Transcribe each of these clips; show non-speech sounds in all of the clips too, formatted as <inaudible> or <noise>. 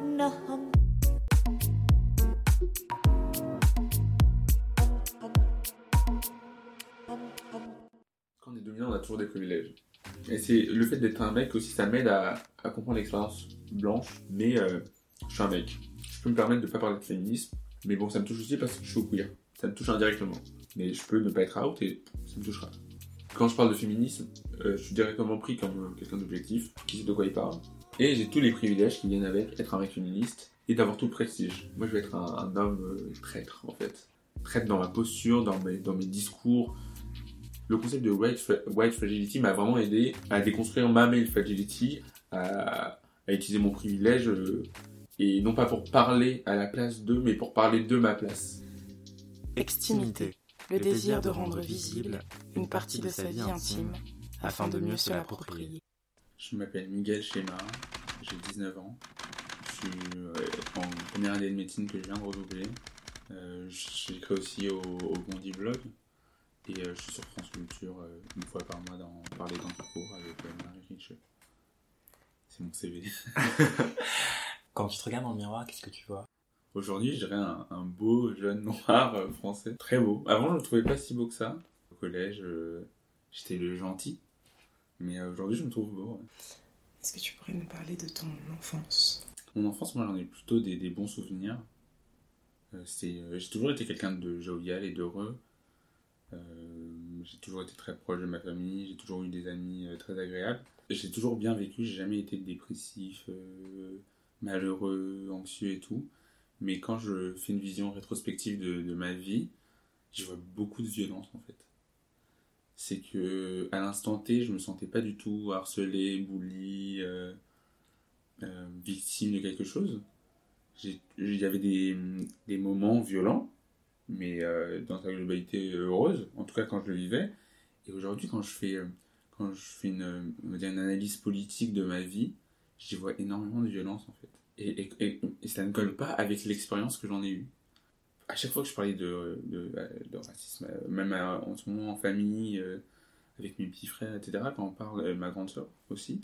Quand on est dominant, on a toujours des privilèges. Et c'est le fait d'être un mec aussi, ça m'aide à, comprendre l'expérience blanche, mais euh, je suis un mec. Je peux me permettre de pas parler de féminisme, mais bon, ça me touche aussi parce que je suis au queer. Ça me touche indirectement. Mais je peux ne pas être out et ça me touchera. Quand je parle de féminisme, euh, je suis directement pris comme euh, quelqu'un d'objectif, qui sait de quoi il parle. Et j'ai tous les privilèges qui viennent avec être un mec féministe et d'avoir tout le prestige. Moi, je vais être un, un homme euh, traître, en fait. Traître dans ma posture, dans mes, dans mes discours. Le concept de white, white fragility m'a vraiment aidé à déconstruire ma male fragility, à, à utiliser mon privilège, euh, et non pas pour parler à la place d'eux, mais pour parler de ma place. Extimité, le désir de rendre visible une partie de sa vie intime afin de mieux se l'approprier. Je m'appelle Miguel Schema, j'ai 19 ans. Je suis euh, en première année de médecine que je viens de redoubler. Euh, J'écris aussi au, au Bondi Blog. Et euh, je suis sur France Culture une fois par mois dans Parler dans ta cour avec Marie Riche. C'est mon CV. <laughs> Quand tu te regardes dans le miroir, qu'est-ce que tu vois? Aujourd'hui, je dirais un, un beau jeune noir français. Très beau. Avant, je ne le trouvais pas si beau que ça. Au collège, j'étais le gentil. Mais aujourd'hui, je me trouve beau. ouais. Est-ce que tu pourrais nous parler de ton enfance? Mon enfance, moi, j'en ai plutôt des, bons souvenirs. Euh, euh, j'ai toujours été quelqu'un de jovial et d'heureux. Euh, j'ai toujours été très proche de ma famille. J'ai toujours eu des amis euh, très agréables. J'ai toujours bien vécu. J'ai jamais été dépressif, euh, malheureux, anxieux et tout. Mais quand je fais une vision rétrospective de, de ma vie, je vois beaucoup de violence en fait. C'est que à l'instant T, je me sentais pas du tout harcelé, bully. euh, euh, victime de quelque chose. Il y avait des, des moments violents, mais euh, dans sa globalité heureuse, en tout cas quand je le vivais. Et aujourd'hui, quand je fais, quand je fais une, on dire une analyse politique de ma vie, j'y vois énormément de violence en fait. Et, et ça ne colle pas avec l'expérience que j'en ai eue. À chaque fois que je parlais de, de, de racisme, même en ce moment en famille, euh, avec mes petits frères, etc., quand on parle, euh, ma grande soeur aussi,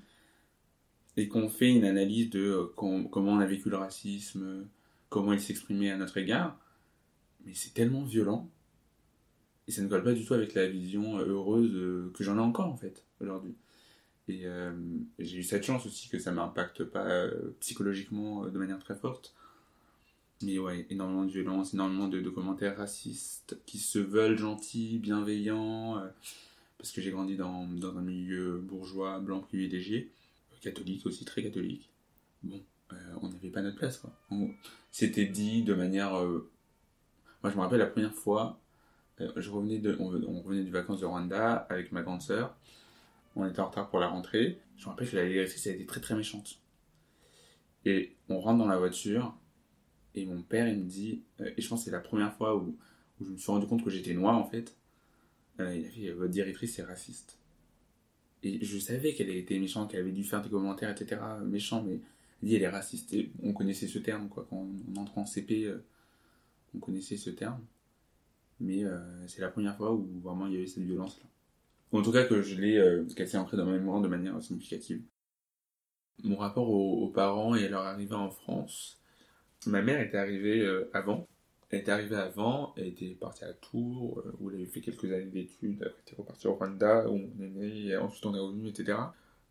et qu'on fait une analyse de euh, com- comment on a vécu le racisme, comment il s'exprimait à notre égard, mais c'est tellement violent, et ça ne colle pas du tout avec la vision heureuse que j'en ai encore en fait aujourd'hui. Et j'ai eu cette chance aussi que ça m'impacte pas psychologiquement de manière très forte. Mais ouais, énormément de violence, énormément de, de commentaires racistes qui se veulent gentils, bienveillants, euh, parce que j'ai grandi dans, dans un milieu bourgeois, blanc, privilégié catholique aussi, très catholique. Bon, euh, on n'avait pas notre place, quoi. C'était dit de manière... euh, Moi, je me rappelle la première fois, euh, je revenais de, on, revenait des vacances de Rwanda avec ma grande sœur. On était en retard pour la rentrée. Je me rappelle que la directrice, elle était très très méchante. Et on rentre dans la voiture, et mon père, il me dit... euh, et je pense que c'est la première fois où, je me suis rendu compte que j'étais noir, en fait. Euh, il a fait, votre directrice est raciste. Et je savais qu'elle était méchante, qu'elle avait dû faire des commentaires, etc. méchants, mais elle dit elle est raciste. Et on connaissait ce terme, quoi. Quand on entre en CP, euh, on connaissait ce terme. Mais c'est la première fois où vraiment il y avait cette violence-là. En tout cas, que je l'ai, s'est ancrée dans ma mémoire de manière significative. Mon rapport aux parents et à leur arrivée en France. Ma mère était arrivée euh, avant. Elle était arrivée avant, était partie à Tours, euh, où elle avait fait quelques années d'études, après elle était repartie au Rwanda, où on est né, et ensuite on est revenu, etc.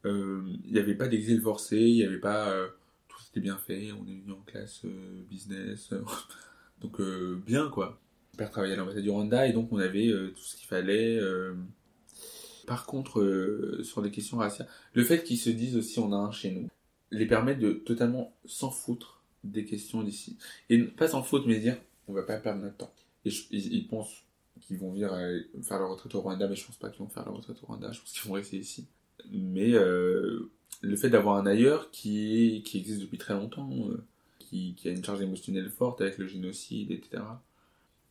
Euh, Il n'y avait pas d'exil forcé, il n'y avait pas... euh, tout s'était bien fait, on est venu en classe euh, business, euh, <laughs> donc euh, bien quoi. Mon père travaillait à l'ambassade du Rwanda, et donc on avait euh, tout ce qu'il fallait. euh. Par contre, euh, sur les questions raciales, le fait qu'ils se disent aussi on a un chez nous, les permet de totalement s'en foutre des questions d'ici. Et pas s'en foutre, mais dire on va pas perdre notre temps. Et ils, pensent qu'ils vont venir euh, faire leur retraite au Rwanda, mais je pense pas qu'ils vont faire leur retraite au Rwanda, je pense qu'ils vont rester ici. Mais euh, le fait d'avoir un ailleurs qui, qui existe depuis très longtemps, euh, qui, qui, a une charge émotionnelle forte avec le génocide, etc.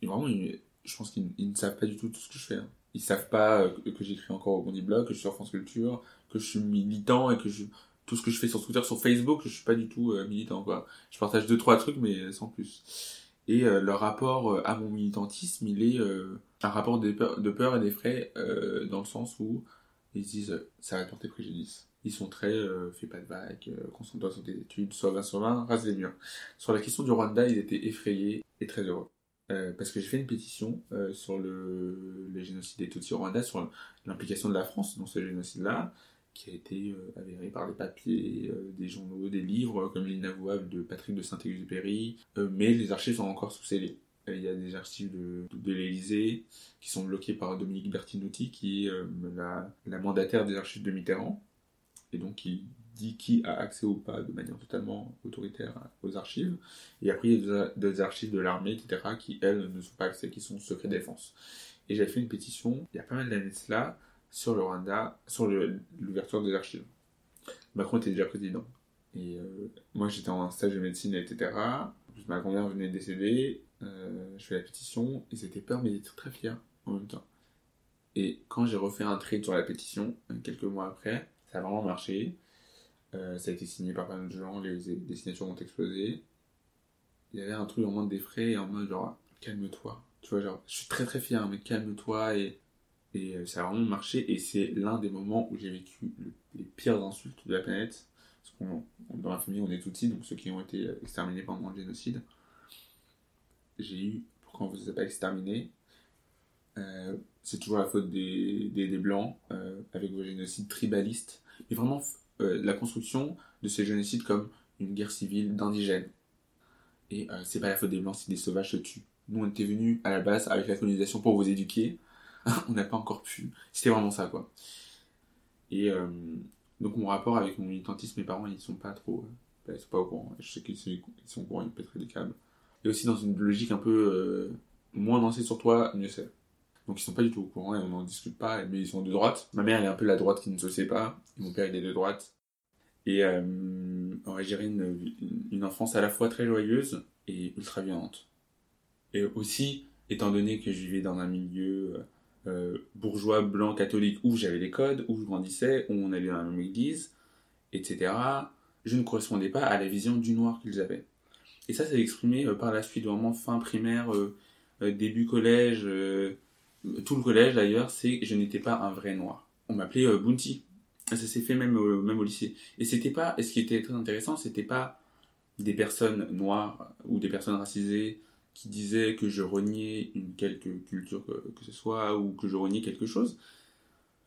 Et vraiment, je pense qu'ils ne savent pas du tout tout ce que je fais. Hein. Ils savent pas euh, que, j'écris encore au Bondi Blog, que je suis sur France Culture, que je suis militant et que je, tout ce que je fais sur Twitter, sur Facebook, je suis pas du tout euh, militant, quoi. Je partage deux, trois trucs, mais sans plus. Et le rapport à mon militantisme, il est un rapport de peur, et d'effray, dans le sens où ils disent ça va porter préjudice ils sont très euh, fais pas de vagues, euh, concentre-toi sur tes études, sois 20 sur 20, rase les murs. Sur la question du Rwanda, ils étaient effrayés et très heureux. Euh, parce que j'ai fait une pétition euh, sur le, le, génocide des Tutsis au Rwanda, sur l'implication de la France dans ce génocide-là, qui a été euh, avéré par des papiers, des journaux, des livres, comme l'inavouable de Patrick de Saint-Exupéry, mais les archives sont encore sous scellés. Il y a des archives de, de l'Élysée qui sont bloquées par Dominique Bertinotti, qui est la, la mandataire des archives de Mitterrand, et donc qui dit qui a accès ou pas de manière totalement autoritaire aux archives. Et après, il y a des archives de l'armée, etc., qui, elles, ne sont pas accès, qui sont secret défense. Et j'ai fait une pétition, il y a pas mal d'années cela, sur le Rwanda, sur l'ouverture des archives. Macron était déjà président. Et euh, moi, j'étais en stage de médecine, etc. ma grand-mère venait de décéder, euh, je fais la pétition, ils étaient peur, mais ils étaient très fiers en même temps. Et quand j'ai refait un trade sur la pétition, quelques mois après, ça a vraiment marché. Euh, ça a été signé par mal de gens, les, les signatures ont explosé. Il y avait un truc en mode frais en mode genre, calme-toi. Tu vois, genre, je suis très très fier, mais calme-toi et, et euh, ça a vraiment marché. Et c'est l'un des moments où j'ai vécu les pires insultes de la planète. Parce qu'on, dans la famille, on est petits, donc ceux qui ont été exterminés pendant le génocide. J'ai eu, pourquoi on vous a pas exterminé euh, C'est toujours la faute des, des, Blancs, euh, avec vos génocides tribalistes mais vraiment euh, la construction de ces génocides comme une guerre civile d'indigènes. Et euh, c'est pas la faute des blancs si des sauvages se tuent. Nous, on était venus à la base avec la colonisation pour vous éduquer. <laughs> on n'a pas encore pu. C'était vraiment ça, quoi. Et euh, donc, mon rapport avec mon militantisme, mes parents, ils sont pas trop. ils sont pas au courant. Je sais qu'ils sont, sont au courant, ils pèteraient des câbles. Et aussi dans une logique un peu moins lancée sur toi, mieux c'est. Donc ils sont pas du tout au courant et on n'en discute pas, mais ils sont de droite. Ma mère elle est un peu la droite qui ne se sait pas, mon père il est de droite. Et euh, géré une, une enfance à la fois très joyeuse et ultra violente. Et aussi, étant donné que je vivais dans un milieu euh, bourgeois, blanc, catholique, où j'avais les codes, où je grandissais, où on allait dans la même église, etc., je ne correspondais pas à la vision du noir qu'ils avaient. Et ça, s'est exprimé euh, par la suite, vraiment fin primaire, euh, début collège, tout le collège d'ailleurs, c'est je n'étais pas un vrai noir. On m'appelait Bounty. Ça s'est fait même même au lycée. Et c'était pas, et ce qui était très intéressant, c'était pas des personnes noires ou des personnes racisées qui disaient que je reniais une quelque culture que, que ce soit ou que je reniais quelque chose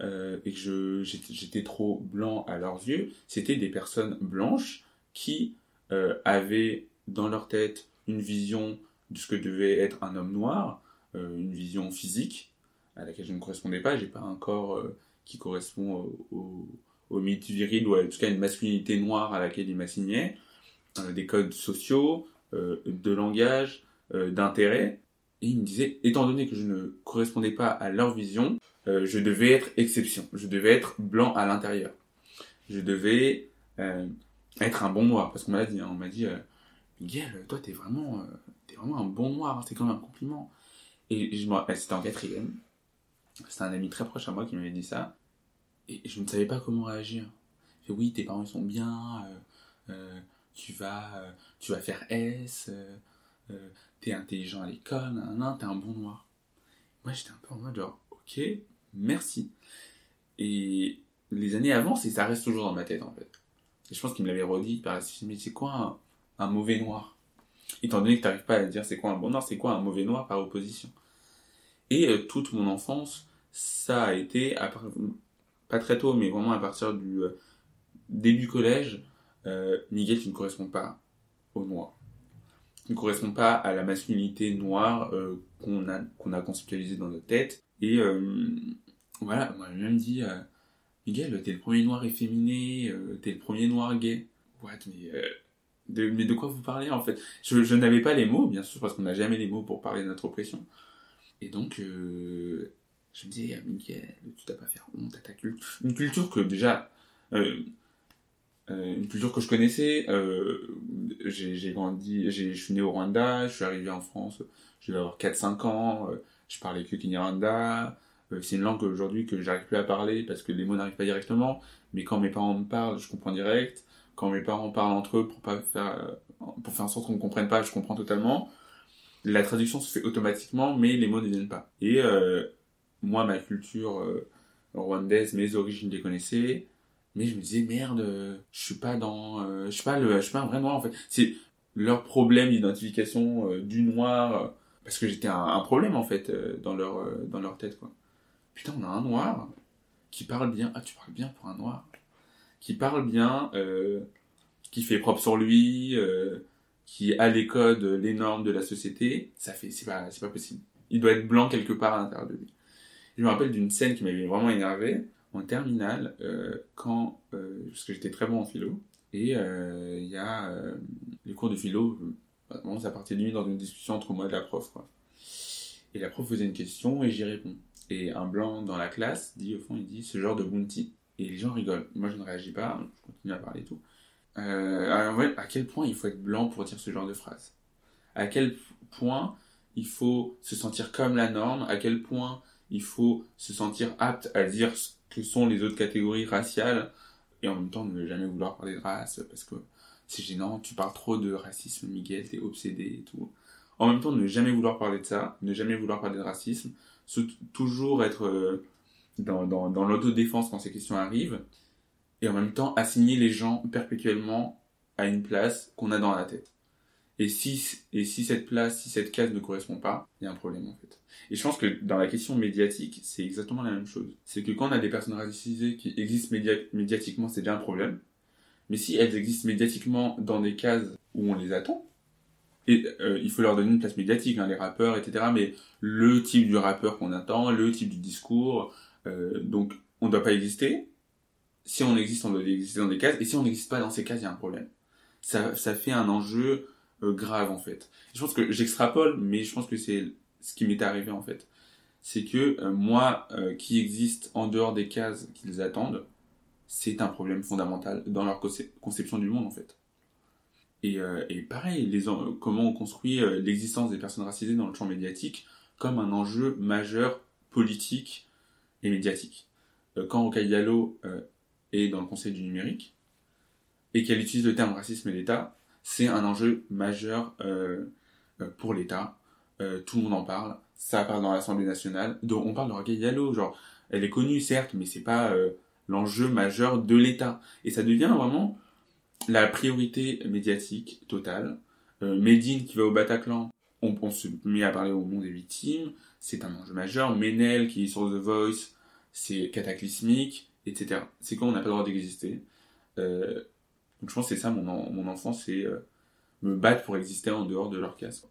euh, et que j'étais trop blanc à leurs yeux. C'était des personnes blanches qui euh, avaient dans leur tête une vision de ce que devait être un homme noir euh, une vision physique à laquelle je ne correspondais pas. J'ai pas un corps euh, qui correspond au, au, mythe viril ou en tout cas une masculinité noire à laquelle il m'assignait. Euh, des codes sociaux, de langage, d'intérêt. Et il me disait, étant donné que je ne correspondais pas à leur vision, je devais être exception. Je devais être blanc à l'intérieur. Je devais être un bon noir. Parce qu'on m'a dit, hein, on m'a dit, Miguel, toi t'es vraiment, t'es vraiment un bon noir. C'est comme un compliment. Et je c'était en quatrième. C'était un ami très proche à moi qui m'avait dit ça. Et je ne savais pas comment réagir. fait, oui, tes parents ils sont bien, euh, euh, tu, vas, euh, tu vas faire S, t'es intelligent à l'école, t'es un bon noir. Moi j'étais un peu en mode genre, ok, merci. Et les années avancent et ça reste toujours dans ma tête en fait. Et je pense qu'il me l'avait redit par la suite, mais c'est quoi un, mauvais noir? Étant donné que tu n'arrives pas à dire c'est quoi un bon noir, c'est quoi un mauvais noir par opposition? Et euh, toute mon enfance, ça a été, pas très tôt, mais vraiment à partir du euh, début collège, euh, Miguel, tu ne corresponds pas au noir. Ne corresponds pas à la masculinité noire euh, qu'on a, qu'on a conceptualisée dans notre tête. Et voilà, moi j'ai même dit, Miguel, t'es le premier noir efféminé, t'es le premier noir gay. What, mais de, mais de quoi vous parlez en fait? Je, je n'avais pas les mots, bien sûr, parce qu'on n'a jamais les mots pour parler de notre oppression. Et donc, euh, je me disais, Miguel, tu dois pas faire honte à ta culture. Une culture que déjà, euh, une culture que je connaissais. Euh, j'ai grandi, je suis né au Rwanda, je suis arrivé en France, je vais avoir 4-5 ans, euh, je parlais que Kinyarwanda. C'est une langue aujourd'hui que j'arrive plus à parler parce que les mots n'arrivent pas directement, mais quand mes parents me parlent, je comprends direct. Quand mes parents parlent entre eux pour pas faire, pour faire en sorte qu'on ne comprenne pas, je comprends totalement. La traduction se fait automatiquement, mais les mots ne viennent pas. Et moi, ma culture rwandaise, mes origines, je les connaissais. Mais je me disais merde, euh, je suis pas dans, euh, je suis pas le, je suis pas un vrai noir en fait. C'est leur problème d'identification euh, du noir parce que j'étais un, un problème en fait dans leur dans leur tête quoi. Putain, on a un noir qui parle bien. Ah, tu parles bien pour un noir. Qui parle bien, qui fait propre sur lui, qui a les codes, les normes de la société. Ça fait, c'est pas, c'est pas possible. Il doit être blanc quelque part à l'intérieur de lui. Je me rappelle d'une scène qui m'avait vraiment énervé en terminale, euh, quand, euh, parce que j'étais très bon en philo, et euh, il y a les cours de philo, vraiment ça partait de nuit dans une discussion entre moi et la prof, quoi. Et la prof faisait une question et j'y réponds. Et un blanc dans la classe dit, au fond, il dit ce genre de bounty. Et les gens rigolent. Moi, je ne réagis pas, je continue à parler et tout. À quel point il faut être blanc pour dire ce genre de phrase? À quel point il faut se sentir comme la norme? À quel point il faut se sentir apte à dire ce que sont les autres catégories raciales et en même temps ne jamais vouloir parler de race parce que c'est gênant, tu parles trop de racisme, Miguel, t'es obsédé et tout. En même temps, ne jamais vouloir parler de ça, ne jamais vouloir parler de racisme, toujours être euh, dans, dans, dans l'autodéfense quand ces questions arrivent, et en même temps assigner les gens perpétuellement à une place qu'on a dans la tête. Et si, et si cette place, si cette case ne correspond pas, il y a un problème en fait. Et je pense que dans la question médiatique, c'est exactement la même chose. C'est que quand on a des personnes racisées qui existent média- médiatiquement, c'est déjà un problème. Mais si elles existent médiatiquement dans des cases où on les attend, et euh, il faut leur donner une place médiatique, hein, les rappeurs, etc. Mais le type du rappeur qu'on attend, le type du discours, euh, donc on ne doit pas exister. Si on existe, on doit exister dans des cases. Et si on n'existe pas dans ces cases, il y a un problème. Ça fait un enjeu euh, grave en fait. Je pense que j'extrapole, mais je pense que c'est ce qui m'est arrivé en fait. C'est que euh, moi, euh, qui existe en dehors des cases qu'ils attendent, c'est un problème fondamental dans leur conce- conception du monde en fait. Et, pareil, comment on construit l'existence des personnes racisées dans le champ médiatique comme un enjeu majeur politique et médiatique. Quand euh, est dans le Conseil du numérique et qu'elle utilise le terme racisme et l'État, c'est un enjeu majeur euh, euh, pour l'État. Euh, tout le monde en parle. Ça parle dans l'Assemblée nationale. Donc on parle de Rocaille Diallo, genre elle est connue certes, mais c'est pas l'enjeu majeur de l'État. Et ça devient vraiment la priorité médiatique totale. Medine qui va au Bataclan, on, se met à parler au nom des victimes, c'est un enjeu majeur. Menel qui est sur The Voice, c'est cataclysmique, etc. C'est quand on n'a pas le droit d'exister. Donc je pense que c'est ça mon, en- mon enfance, c'est euh, me battre pour exister en dehors de leur case.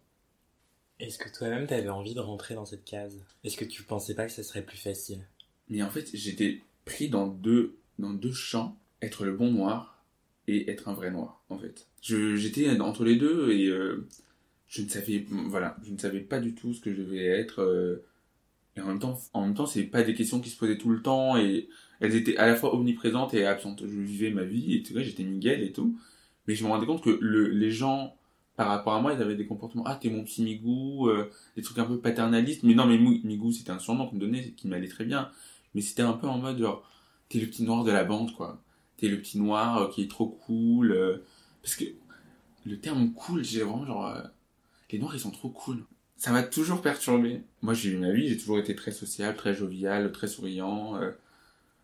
Est-ce que toi-même t'avais envie de rentrer dans cette case? Est-ce que tu pensais pas que ça serait plus facile? Mais en fait, j'étais pris dans deux, dans deux champs, être le bon noir et être un vrai noir, en fait. Je, j'étais entre les deux et euh, je ne savais, voilà, je ne savais pas du tout ce que je devais être. euh, et en même temps, en même temps, c'est pas des questions qui se posaient tout le temps et elles étaient à la fois omniprésentes et absentes. Je vivais ma vie et tu vois, j'étais Miguel et tout. Mais je me rendais compte que le, les gens, par rapport à moi, ils avaient des comportements, ah, t'es mon petit Migou, euh, des trucs un peu paternalistes. Mais non, mais Migou, c'était un surnom qu'on me donnait qui m'allait très bien. Mais c'était un peu en mode, genre, t'es le petit noir de la bande, quoi. T'es le petit noir euh, qui est trop cool. euh, parce que le terme cool, j'ai vraiment genre, les noirs, ils sont trop cool. Ça m'a toujours perturbé. Moi, j'ai eu ma vie, j'ai toujours été très social, très jovial, très souriant. euh,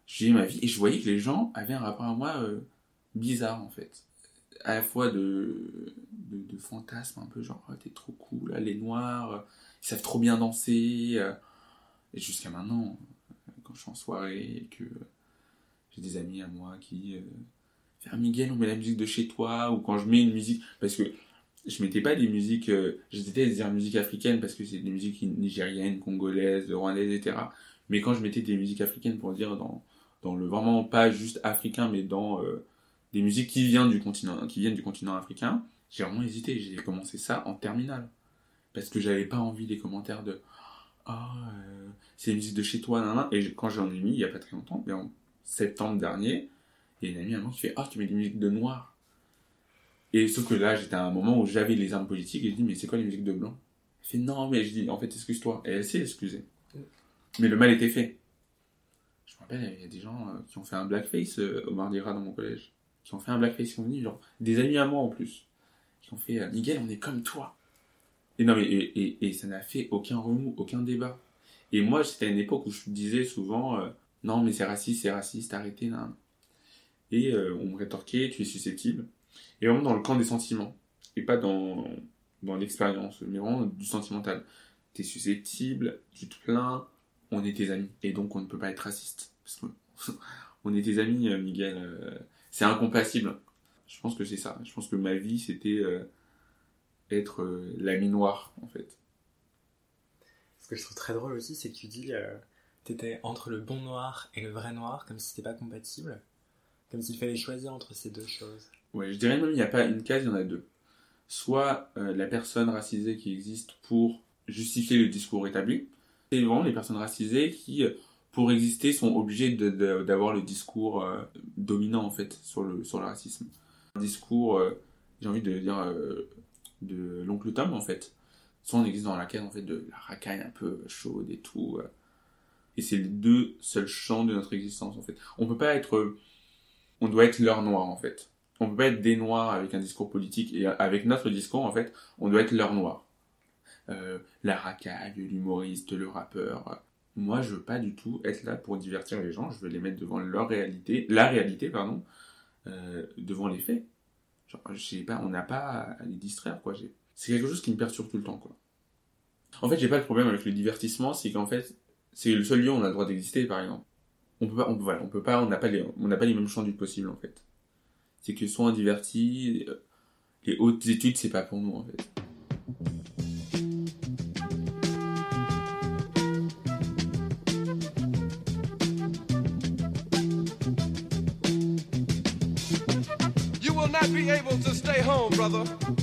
j'ai eu ma vie et je voyais que les gens avaient un rapport à moi euh, bizarre, en fait. À la fois de, de, de fantasme, un peu genre, oh, t'es trop cool, là, les noirs, ils savent trop bien danser. euh, et jusqu'à maintenant, quand je suis en soirée et que j'ai des amis à moi qui euh, Miguel on met la musique de chez toi ou quand je mets une musique parce que je mettais pas des musiques euh, je déteste dire musique africaine parce que c'est des musiques nigériennes congolaises rwandaises etc mais quand je mettais des musiques africaines pour dire dans dans le vraiment pas juste africain mais dans euh, des musiques qui viennent du continent qui viennent du continent africain j'ai vraiment hésité j'ai commencé ça en terminale parce que j'avais pas envie des commentaires de euh, c'est la musique de chez toi nan, nan. et quand j'en ai mis il y a pas très longtemps mais en septembre dernier Il y a une amie à moi qui fait Ah, tu mets des musiques de noir. Et sauf que là, j'étais à un moment où j'avais les armes politiques et je dis Mais c'est quoi les musiques de blanc? Elle fait Non, mais je dis En fait, excuse-toi. Et elle s'est excusée. Mais le mal était fait. Je me rappelle, il y a des gens euh, qui ont fait un blackface euh, au Mardi Gras dans mon collège. Qui ont fait un blackface, qui ont venu, genre, des amis à moi en plus. Qui ont fait euh, Miguel, on est comme toi. Et non, mais et, ça n'a fait aucun remous, aucun débat. Et moi, c'était à une époque où je disais souvent euh, Non, mais c'est raciste, c'est raciste, arrêtez, là. Et euh, on me rétorquait Tu es susceptible. Et vraiment dans le camp des sentiments. Et pas dans, dans l'expérience, mais vraiment du sentimental. T'es susceptible, tu te plains, on est tes amis. Et donc on ne peut pas être raciste. Parce que <laughs> on est tes amis, euh, Miguel. euh, c'est incompatible. Je pense que c'est ça. Je pense que ma vie, c'était euh, être l'ami noir, en fait. Ce que je trouve très drôle aussi, c'est que tu dis euh, t'étais entre le bon noir et le vrai noir, comme si c'était pas compatible. Comme s'il fallait choisir entre ces deux choses. Ouais, je dirais même il n'y a pas une case, il y en a deux. Soit euh, la personne racisée qui existe pour justifier le discours établi, et vraiment les personnes racisées qui, euh, pour exister, sont obligées d'avoir le discours euh, dominant en fait sur le, sur le racisme. Un discours, j'ai envie de dire, de l'oncle Tom en fait. Soit on existe dans la case en fait de la racaille un peu chaude et tout. et c'est les deux seuls champs de notre existence en fait. On peut pas être, on doit être leur noir en fait on peut pas être des noirs avec un discours politique et avec notre discours en fait on doit être leur noir euh, la racaille l'humoriste le rappeur. Moi je veux pas du tout être là pour divertir les gens. Je veux les mettre devant leur réalité la réalité pardon euh, devant les faits. Genre je sais pas on n'a pas à les distraire quoi. C'est quelque chose qui me perturbe tout le temps quoi. En fait j'ai pas de problème avec le divertissement c'est qu'en fait c'est le seul lieu où on a le droit d'exister par exemple. On peut pas voilà, on peut pas on n'a pas les on n'a pas les mêmes champs du possible en fait c'est que soit on divertit, euh, les hautes études, c'est pas pour nous en fait. Home, brother.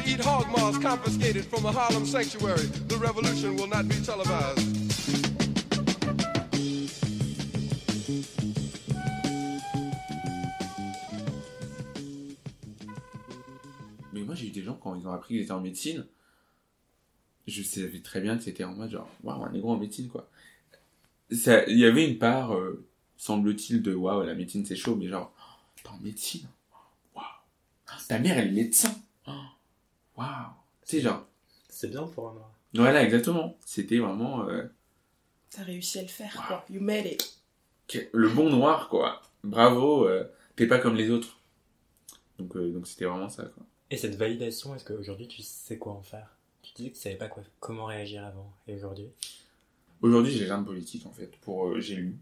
to eat hog maws confiscated from a Harlem sanctuary. The revolution will not be televised. Mais moi j'ai eu des gens quand ils ont appris qu'ils étaient en médecine, je savais très bien que c'était en mode genre, waouh, un négro en médecine quoi. Il y avait une part, euh, semble-t-il, de waouh, la médecine c'est chaud, mais genre, t'es en médecine, waouh, ta mère elle est médecin, waouh, sais genre, C'est bien pour un noir. voilà exactement, c'était vraiment euh, T'as réussi à le faire, quoi. You made it. le bon noir quoi, bravo, euh, t'es pas comme les autres. Donc euh, donc c'était vraiment ça quoi. Et cette validation, est-ce qu'aujourd'hui tu sais quoi en faire? Tu disais que tu savais pas quoi, comment réagir avant. Et aujourd'hui? Aujourd'hui, j'ai rien de politique en fait. Pour euh, j'ai lu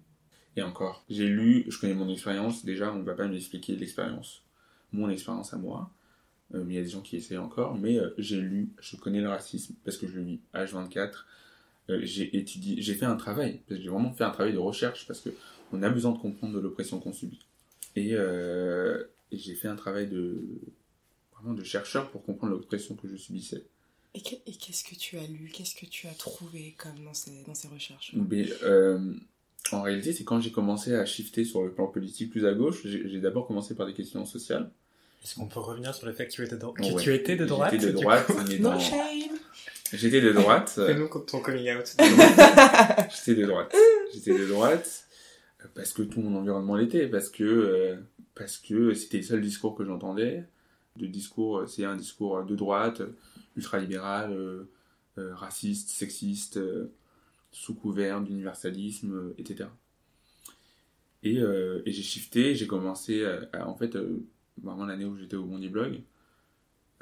et encore, j'ai lu, je connais mon expérience. Déjà, on va pas m'expliquer l'expérience, mon expérience à moi. Euh, mais il y a des gens qui essaient encore. Mais euh, j'ai lu, je connais le racisme parce que je le vis. H24, euh, j'ai étudié, j'ai fait un travail. parce que J'ai vraiment fait un travail de recherche parce que on a besoin de comprendre l'oppression qu'on subit. Et, euh, et j'ai fait un travail de vraiment de chercheur pour comprendre l'oppression que je subissais. Et que- et qu'est-ce que tu as lu? Qu'est-ce que tu as trouvé comme dans ces, dans ces recherches? Mais euh, en réalité, c'est quand j'ai commencé à shifter sur le plan politique plus à gauche, j'ai d'abord commencé par des questions sociales. Est-ce qu'on peut revenir sur le fait que tu étais de, que Ouais. tu étais de droite J'étais de droite, mais <laughs> No dans- shame J'étais de droite. <laughs> Fais-nous ton coming out. J'étais de droite. J'étais de droite euh, parce que tout mon environnement l'était, parce que euh, parce que c'était le seul discours que j'entendais. De discours, euh, c'est un discours de droite, ultralibéral, euh, euh, raciste, sexiste, sous couvert d'universalisme, etc. Et, et j'ai shifté, j'ai commencé à, à- en fait vraiment l'année où j'étais au Bondi Blog,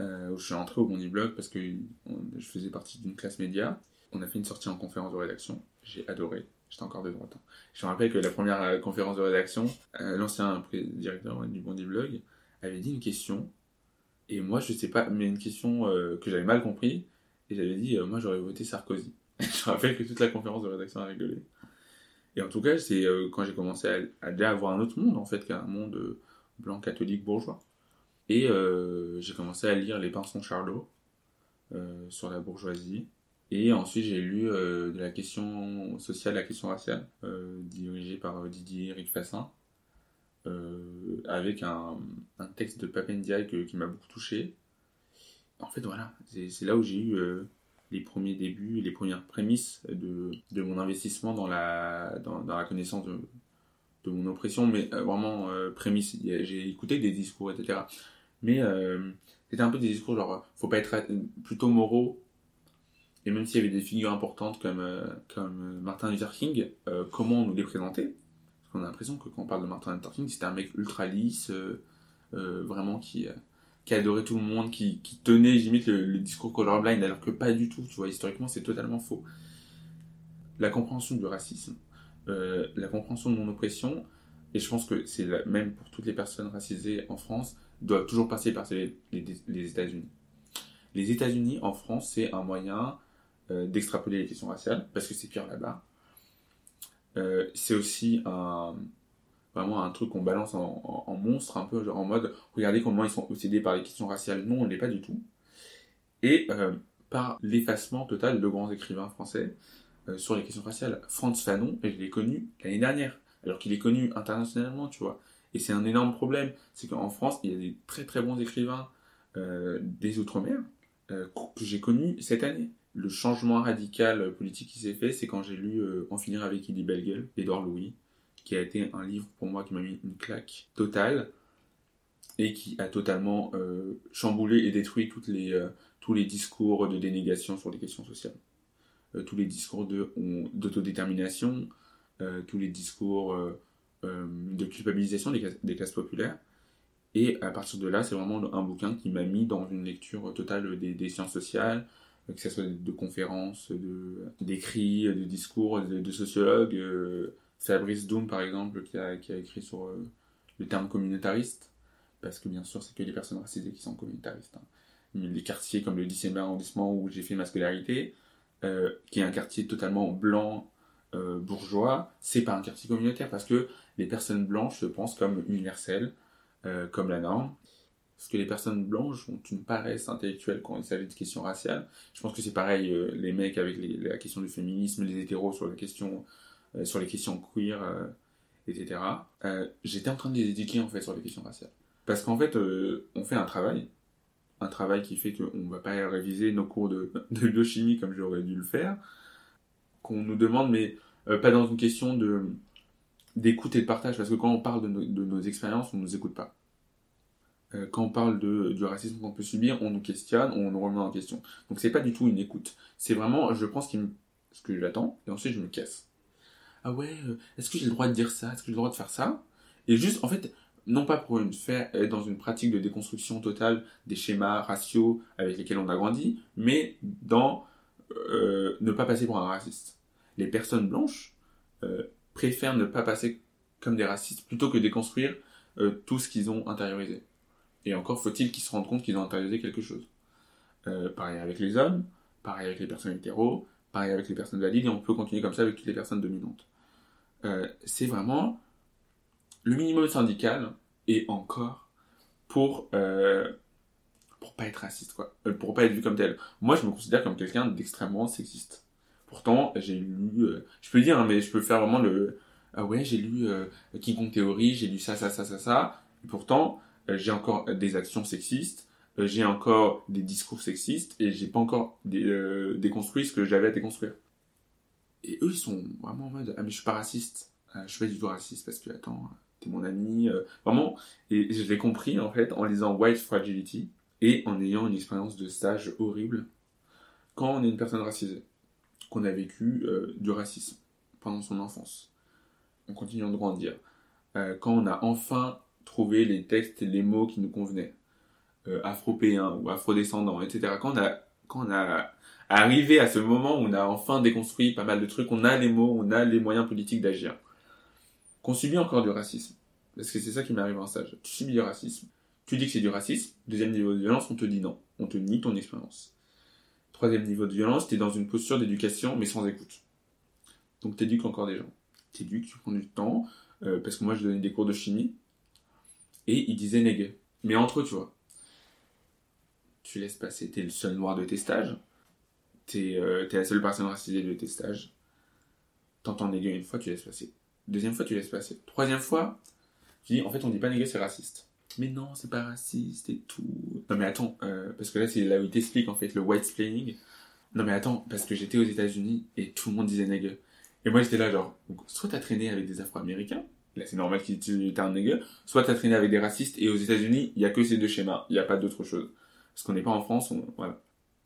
euh, où je suis entré au Bondi Blog parce que je faisais partie d'une classe média. On a fait une sortie en conférence de rédaction. J'ai adoré. J'étais encore de droite. hein. Je me rappelle que la première euh, conférence de rédaction, euh, l'ancien directeur du Bondi Blog avait dit une question, et moi je sais pas, mais une question que j'avais mal compris, et j'avais dit, moi j'aurais voté Sarkozy. <laughs> je me rappelle que toute la conférence de rédaction a rigolé. Et en tout cas, c'est quand j'ai commencé à, déjà avoir un autre monde, en fait, qu'un monde blanc, catholique, bourgeois. Et euh, j'ai commencé à lire Les Pinsons Charlot euh, sur la bourgeoisie. Et ensuite, j'ai lu euh, de la question sociale, la question raciale, dirigée par Didier Eric Fassin, avec un, texte de Papendiaï qui m'a beaucoup touché. En fait, voilà, c'est là où j'ai eu les premiers débuts, les premières prémices de, de mon investissement dans la, dans, dans la connaissance de, mon oppression, mais euh, vraiment euh, a- J'ai écouté des discours, etc. Mais euh, c'était un peu des discours genre, faut pas être plutôt moraux. Et même s'il y avait des figures importantes comme, comme Martin Luther King, comment on nous les présentait Parce qu'on a l'impression que quand on parle de Martin Luther King, c'était un mec ultra lisse, vraiment qui, qui adorait tout le monde, qui, qui tenait limite le, le discours colorblind, alors que pas du tout, tu vois, historiquement c'est totalement faux. La compréhension du racisme, euh, la compréhension de mon oppression, et je pense que c'est la même pour toutes les personnes racisées en France, doit toujours passer par les, États-Unis. Les États-Unis en France, c'est un moyen euh, d'extrapoler les questions raciales, parce que c'est pire là-bas. Euh, c'est aussi un, vraiment un truc qu'on balance en, en- monstre, un peu genre en mode regardez comment ils sont obsédés par les questions raciales. Non, on ne l'est pas du tout. Et par l'effacement total de grands écrivains français euh, sur les questions raciales. Franz Fanon, je l'ai connu l'année dernière, alors qu'il est connu internationalement, tu vois. Et c'est un énorme problème, c'est qu'en France, il y a des très très bons écrivains euh, des Outre-mer euh, que j'ai connus cette année. Le changement radical politique qui s'est fait, c'est quand j'ai lu En finir avec Eddie Bellegueule, d'Edouard Louis, qui a été un livre pour moi qui m'a mis une claque totale et qui a totalement chamboulé et détruit les, tous les discours de dénégation sur les questions sociales. Euh, tous les discours de- on- d'autodétermination, euh, tous les discours euh, euh, de culpabilisation des, classes- populaires. Et à partir de là, c'est vraiment un bouquin qui m'a mis dans une lecture totale des, sciences sociales, euh, que ce soit de conférences, de- d'écrits, de, discours, de, de sociologues. euh, Fabrice Doom, par exemple, qui a, écrit sur euh, le terme communautariste, parce que bien sûr, c'est que les personnes racisées qui sont communautaristes. hein. Les quartiers comme le 10e arrondissement où j'ai fait ma scolarité, euh, qui est un quartier totalement blanc, euh, bourgeois, c'est pas un quartier communautaire parce que les personnes blanches se pensent comme universelles, euh, comme la norme. Parce que les personnes blanches ont une paresse intellectuelle quand il s'agit de questions raciales. Je pense que c'est pareil, euh, les mecs avec la question du féminisme, les hétéros sur sur les questions queer, etc. J'étais en train de les éduquer en fait sur les questions raciales. Parce qu'en fait, on fait un travail, un travail qui fait qu'on ne va pas réviser nos cours de, de biochimie comme j'aurais dû le faire, qu'on nous demande, mais euh, pas dans une question de d'écoute et de partage, parce que quand on parle de de nos expériences, on ne nous écoute pas. Euh, quand on parle de, du racisme qu'on peut subir, on nous questionne, on nous remet en question. Donc c'est pas du tout une écoute. C'est vraiment, je pense qu'il me- ce que j'attends, et ensuite je me casse. Ah ouais, euh, est-ce que j'ai le droit de dire ça? Est-ce que j'ai le droit de faire ça? Et juste, en fait, non pas pour une faire être dans une pratique de déconstruction totale des schémas raciaux avec lesquels on a grandi, mais dans euh, ne pas passer pour un raciste. Les personnes blanches euh, préfèrent ne pas passer comme des racistes plutôt que déconstruire euh, tout ce qu'ils ont intériorisé. Et encore faut-il qu'ils se rendent compte qu'ils ont intériorisé quelque chose. Euh, pareil avec les hommes, pareil avec les personnes hétéros, pareil avec les personnes valides, et on peut continuer comme ça avec toutes les personnes dominantes. Euh, c'est vraiment le minimum syndical, et encore, pour, euh, pour pas être raciste, quoi. Euh, pour pas être vu comme tel. Moi, je me considère comme quelqu'un d'extrêmement sexiste. Pourtant, j'ai lu, euh, je peux dire, hein, mais je peux faire vraiment le, ah ouais, j'ai lu euh, King Kong Theory, j'ai lu ça, ça, ça, ça, ça, et pourtant, euh, j'ai encore des actions sexistes, euh, j'ai encore des discours sexistes, et j'ai pas encore dé- euh, déconstruit ce que j'avais à déconstruire. Et eux, ils sont vraiment en mode, ah mais je suis pas raciste, Euh, je suis pas du tout raciste, parce que, attends, mon ami, euh, vraiment, et je l'ai compris, en fait, en lisant White Fragility, et en ayant une expérience de stage horrible, quand on est une personne racisée, qu'on a vécu euh, du racisme pendant son enfance, en continuant de grandir, euh, quand on a enfin trouvé les textes et les mots qui nous convenaient, afropéens ou afrodescendants, etc., quand on a quand on a arrivé à ce moment où on a enfin déconstruit pas mal de trucs, on a les mots, on a les moyens politiques d'agir, qu'on subit encore du racisme. Parce que c'est ça qui m'arrive en stage. Tu subis du racisme. Tu dis que c'est du racisme. Deuxième niveau de violence, on te dit non. On te nie ton expérience. Troisième niveau de violence, t'es dans une posture d'éducation, mais sans écoute. Donc t'éduques encore des gens. T'éduques, tu prends du temps, euh, parce que moi je donnais des cours de chimie, et ils disaient négué. Mais entre eux, tu vois. Tu laisses passer, t'es le seul noir de tes stages, t'es euh, la seule personne racisée de tes stages. T'entends négué une fois, tu laisses passer. Deuxième fois, tu laisses passer. Troisième fois, tu dis, en fait, on dit pas négué, c'est raciste. Mais non, c'est pas raciste et tout. Non mais attends, euh, parce que là, c'est là où il t'explique, en fait, le white splaining. Non mais attends, parce que j'étais aux États-Unis et tout le monde disait nègre. Et moi, j'étais là, genre, soit t'as traîné avec des Afro-Américains, là, c'est normal qu'ils disent un nègre, soit t'as traîné avec des racistes, et aux États-Unis, il y a que ces deux schémas, il n'y a pas d'autre chose. Parce qu'on n'est pas en France, voilà.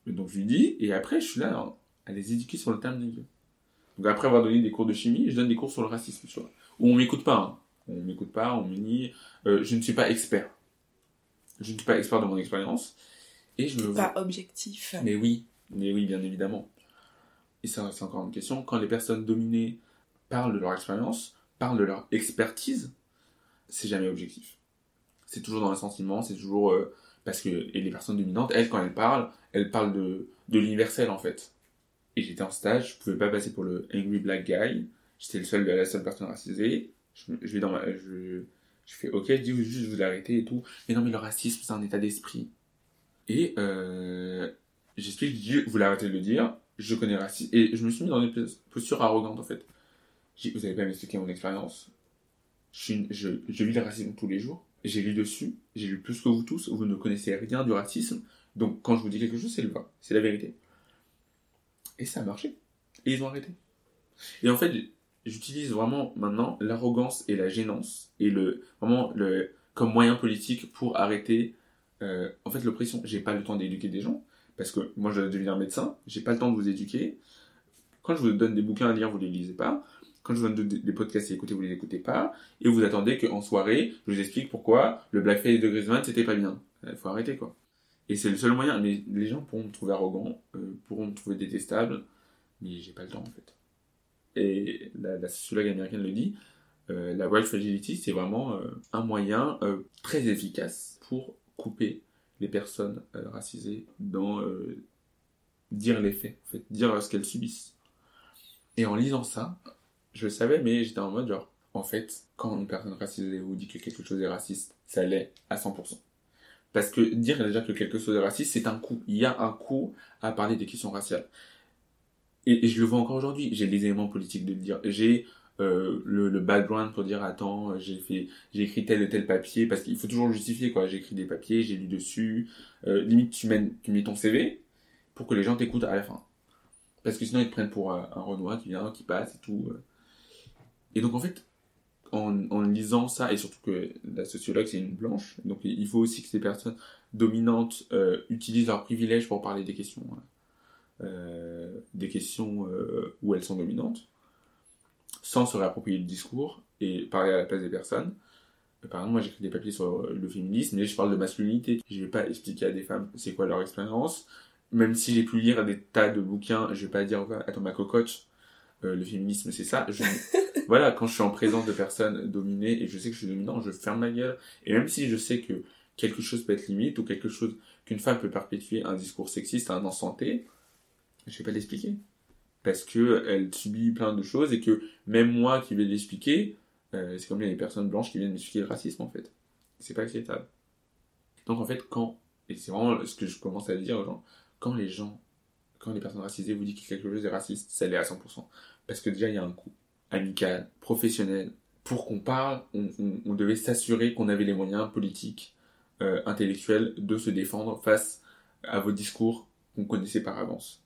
Donc, je lui dis, et après, je suis là, alors, les éduquer sur le terme nègre. Donc, après avoir donné des cours de chimie, je donne des cours sur le racisme, tu vois. Où on m'écoute pas, hein. On m'écoute pas, on me nie. Euh, je ne suis pas expert. Je ne suis pas expert de mon expérience. Et je me Pas objectif. mais oui, mais oui, bien évidemment. Et ça, c'est encore une question. Quand les personnes dominées parlent de leur expérience, parlent de leur expertise, c'est jamais objectif. C'est toujours dans le sentiment, c'est toujours euh, parce que et les personnes dominantes, elles, quand elles parlent, elles parlent de de l'universel en fait. J'étais en stage, je pouvais pas passer pour le angry black guy. J'étais la seule personne racisée. Je, je vais dans fais ok, je dis juste vous arrêtez et tout. Mais non, mais le racisme, c'est un état d'esprit. Et euh, j'explique, je dis, vous l'arrêtez de le dire, je connais le racisme. Et je me suis mis dans une posture arrogante, en fait. Dis, vous n'allez pas m'expliquer mon expérience. Je, je, je vis le racisme tous les jours. J'ai lu dessus. J'ai lu plus que vous tous. Vous ne connaissez rien du racisme. Donc, quand je vous dis quelque chose, c'est le vrai. C'est la vérité. Et ça a marché. Et ils ont arrêté. Et en fait, j'utilise vraiment maintenant l'arrogance et la gênance et le vraiment le comme moyen politique pour arrêter euh, en fait l'oppression. J'ai pas le temps d'éduquer des gens parce que moi je devenir médecin, j'ai pas le temps de vous éduquer. Quand je vous donne des bouquins à lire, vous les lisez pas. Quand je vous donne des podcasts à écouter, vous les écoutez pas. Et vous attendez qu'en soirée, je vous explique pourquoi le blackface de Griezmann c'était pas bien. Il faut arrêter quoi. Et c'est le seul moyen. Mais les gens pourront me trouver arrogant, euh, pourront me trouver détestable, mais j'ai pas le temps en fait. Et la, sociologue américaine le dit, euh, la white fragility, c'est vraiment euh, un moyen très efficace pour couper les personnes racisées dans dire les faits, en fait, dire ce qu'elles subissent. Et en lisant ça, je le savais, mais j'étais en mode genre, en fait, quand une personne racisée vous dit que quelque chose est raciste, ça l'est à 100%. Parce que dire déjà que quelque chose est raciste, c'est un coup. Il y a un coup à parler des questions raciales. Et, je le vois encore aujourd'hui. J'ai les éléments politiques de le dire. J'ai euh, le, le background pour dire attends, j'ai fait, j'ai écrit tel et tel papier parce qu'il faut toujours le justifier quoi. J'ai écrit des papiers, j'ai lu dessus. Euh, limite tu mets, ton CV pour que les gens t'écoutent à la fin. Parce que sinon ils te prennent pour un, un Renoir qui vient, qui passe et tout. euh. Et donc en fait, en, lisant ça, et surtout que la sociologue c'est une blanche, donc il faut aussi que ces personnes dominantes euh, utilisent leurs privilèges pour parler des questions, euh, des questions euh, où elles sont dominantes, sans se réapproprier le discours et parler à la place des personnes. Par exemple, moi j'écris des papiers sur le féminisme, je parle de masculinité. Je vais pas expliquer à des femmes c'est quoi leur expérience, même si j'ai pu lire des tas de bouquins, je vais pas dire attends ma cocotte, euh, le féminisme c'est ça. Je, <laughs> voilà, quand je suis en présence de personnes dominées et je sais que je suis dominant, je ferme ma gueule. Et même si je sais que quelque chose peut être limite ou quelque chose qu'une femme peut perpétuer un discours sexiste à un instant T, je vais pas l'expliquer. Parce que elle subit plein de choses et que même moi qui vais l'expliquer, euh, c'est comme les personnes blanches qui viennent m'expliquer le racisme en fait. C'est pas acceptable. Donc en fait, quand, et c'est vraiment ce que je commence à dire aux gens, quand les gens, quand les personnes racisées vous disent que quelque chose est raciste, ça l'est à 100%. Parce que déjà, il y a un coût amical, professionnel. Pour qu'on parle, on, devait s'assurer qu'on avait les moyens politiques, euh, intellectuels de se défendre face à vos discours qu'on connaissait par avance.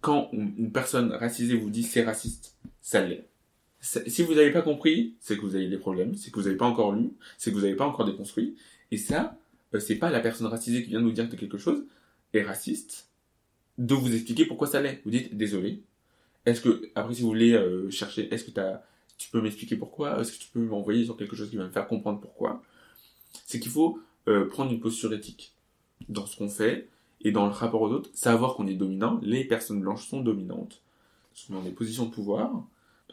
Quand une personne racisée vous dit c'est raciste, ça l'est. Si vous n'avez pas compris, c'est que vous avez des problèmes, c'est que vous n'avez pas encore lu, c'est que vous n'avez pas encore déconstruit. Et ça, euh, c'est pas la personne racisée qui vient de nous dire que quelque chose est raciste, de vous expliquer pourquoi ça l'est. Vous dites désolé. Est-ce que, après, si vous voulez euh, chercher, est-ce que tu peux m'expliquer pourquoi? Est-ce que tu peux m'envoyer sur quelque chose qui va me faire comprendre pourquoi? C'est qu'il faut euh, prendre une posture éthique dans ce qu'on fait Et dans le rapport aux autres, savoir qu'on est dominant, les personnes blanches sont dominantes, sont dans des positions de pouvoir,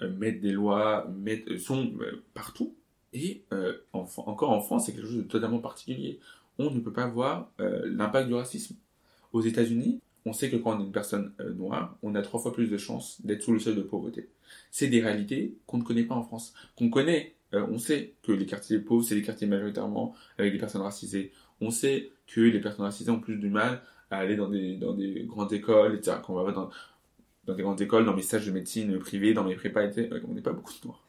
euh, mettent des lois, mettent, sont partout. Et en- encore en France, c'est quelque chose de totalement particulier. On ne peut pas voir l'impact du racisme. Aux États-Unis, on sait que quand on est une personne euh, noire, on a trois fois plus de chances d'être sous le seuil de pauvreté. C'est des réalités qu'on ne connaît pas en France. Qu'on connaît, euh, on sait que les quartiers pauvres, c'est les quartiers majoritairement avec des personnes racisées. On sait que les personnes racisées ont plus du mal à aller dans des, grandes écoles, etc. Quand on va dans, dans des grandes écoles, dans mes stages de médecine privés, dans mes prépas, etc., on n'est pas beaucoup de noirs.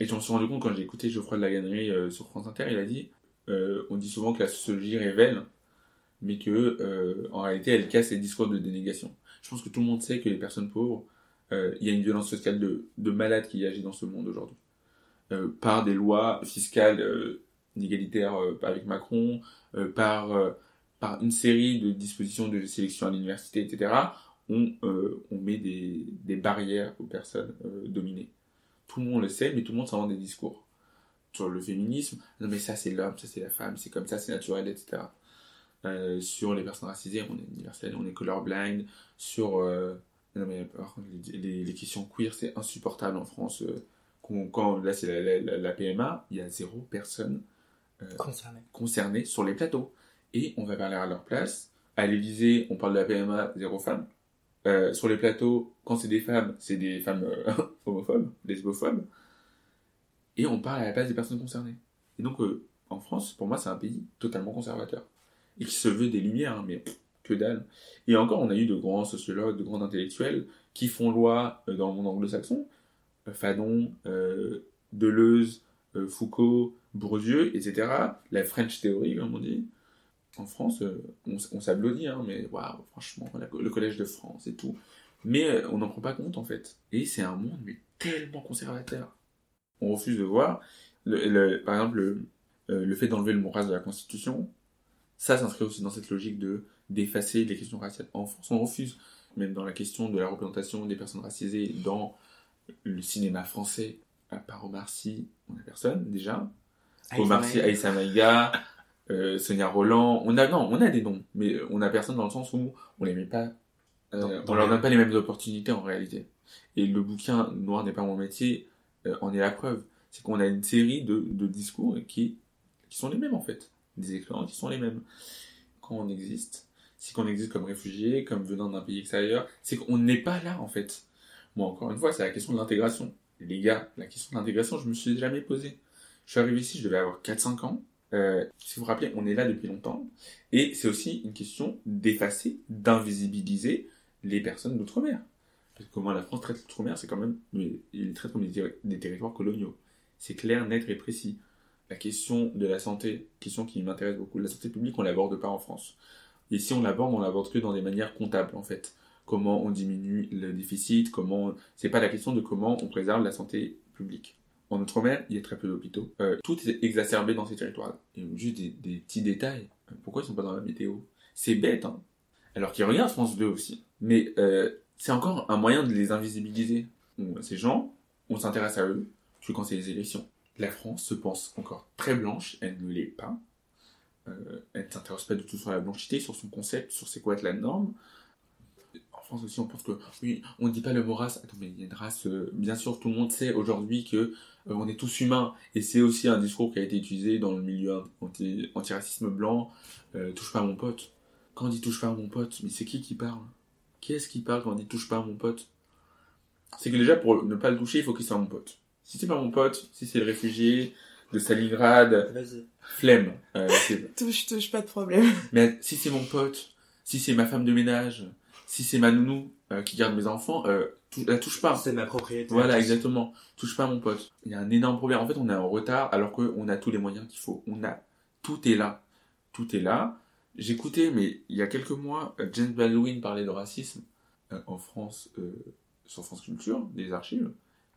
Et j'en suis rendu compte quand j'ai écouté Geoffroy de la Gannerie euh, sur France Inter, il a dit euh, on dit souvent que la sociologie révèle, mais que euh, en réalité elle casse les discours de dénégation. Je pense que tout le monde sait que les personnes pauvres, euh, il y a une violence sociale de, de malade qui agit dans ce monde aujourd'hui. Euh, par des lois fiscales inégalitaires avec Macron, par, une série de dispositions de sélection à l'université, etc., on, met des, barrières aux personnes dominées. Tout le monde le sait, mais tout le monde s'en des discours. Sur le féminisme, non mais ça c'est l'homme, ça c'est la femme, c'est comme ça, c'est naturel, etc. Euh, sur les personnes racisées, on est universel, on est colorblind. Sur euh, non mais les, questions queer, c'est insupportable en France. euh, quand là c'est la, la, la- la PMA, il y a zéro personne Concerné. concernés sur les plateaux. Et on va parler à leur place. À l'Élysée, on parle de la PMA, zéro femme. Euh, sur les plateaux, quand c'est des femmes, c'est des femmes euh, <laughs> homophobes, lesbophobes. Et on parle à la place des personnes concernées. Et donc, euh, en France, pour moi, c'est un pays totalement conservateur. Et qui se veut des lumières, hein, mais que dalle. Et encore, on a eu de grands sociologues, de grands intellectuels qui font loi euh, dans le monde anglo-saxon. Euh, Fanon, euh, Deleuze, Foucault, Bourdieu, etc. La French Theory, comme on dit. En France, on, on s'applaudit, hein, mais waouh, franchement, le Collège de France et tout. Mais on n'en prend pas compte, en fait. Et c'est un monde, mais tellement conservateur. On refuse de voir. Par exemple, le, le fait d'enlever le mot race de la Constitution, ça s'inscrit aussi dans cette logique de d'effacer les questions raciales. En France, on refuse, même dans la question de la représentation des personnes racisées dans le cinéma français, à part Omar Sy, on a personne, déjà. Omar Sy, Aïssa Maïga, euh, Sonia Roland, on a non, on a des noms, mais on a personne dans le sens où on les met pas, euh, Dans- dans on leur les- donne pas les mêmes opportunités en réalité. Et le bouquin Noir n'est pas mon métier euh, en est la preuve. C'est qu'on a une série de, de discours qui, qui sont les mêmes en fait, des expériences qui sont les mêmes. Quand on existe, c'est qu'on existe comme réfugié, comme venant d'un pays extérieur, c'est qu'on n'est pas là en fait. Moi encore une fois, c'est la question de l'intégration. Les gars, la question de l'intégration, je me suis jamais posé. Je suis arrivé ici, je devais avoir 4-5 ans. Euh, si vous vous rappelez, on est là depuis longtemps. Et c'est aussi une question d'effacer, d'invisibiliser les personnes d'outre-mer. Parce que comment la France traite l'outre-mer, c'est quand même, il traite comme des territoires coloniaux. C'est clair, net et précis. La question de la santé, question qui m'intéresse beaucoup. La santé publique, on l'aborde pas en France. Et si on l'aborde, on l'aborde que dans des manières comptables, en fait. Comment on diminue le déficit, comment, c'est pas la question de comment on préserve la santé publique. En Outre-mer, il y a très peu d'hôpitaux. Euh, tout est exacerbé dans ces territoires. Et juste des, petits détails. Pourquoi ils sont pas dans la météo? C'est bête, hein. Alors qu'ils regardent France 2 aussi. Mais euh, c'est encore un moyen de les invisibiliser. Ces gens, on s'intéresse à eux que quand c'est les élections. La France se pense encore très blanche, elle ne l'est pas. Euh, elle ne s'intéresse pas du tout sur la blanchité, sur son concept, sur c'est quoi être la norme. En France aussi, on pense que, oui, on ne dit pas le mot race. Attends, mais il y a une race, euh, bien sûr, tout le monde sait aujourd'hui que euh, on est tous humains. Et c'est aussi un discours qui a été utilisé dans le milieu anti- antiracisme blanc. Touche pas à mon pote. Quand on dit touche pas à mon pote, mais c'est qui qui parle? Qui est-ce qui parle quand on dit touche pas à mon pote C'est que déjà, pour ne pas le toucher, il faut qu'il soit mon pote. Si c'est pas mon pote, si c'est le réfugié de Stalingrad, flemme. Euh, <laughs> Touche, touche, pas de problème. mais si c'est mon pote, si c'est ma femme de ménage, si c'est ma nounou euh, qui garde mes enfants, euh, tou- la touche pas. C'est ma propriété. Voilà, exactement. Touche pas mon pote. Il y a un énorme problème. En fait, on est en retard alors qu'on a tous les moyens qu'il faut. On a, tout est là. Tout est là. J'écoutais, mais il y a quelques mois, euh, James Baldwin parlait de racisme euh, en France, euh, sur France Culture, des archives.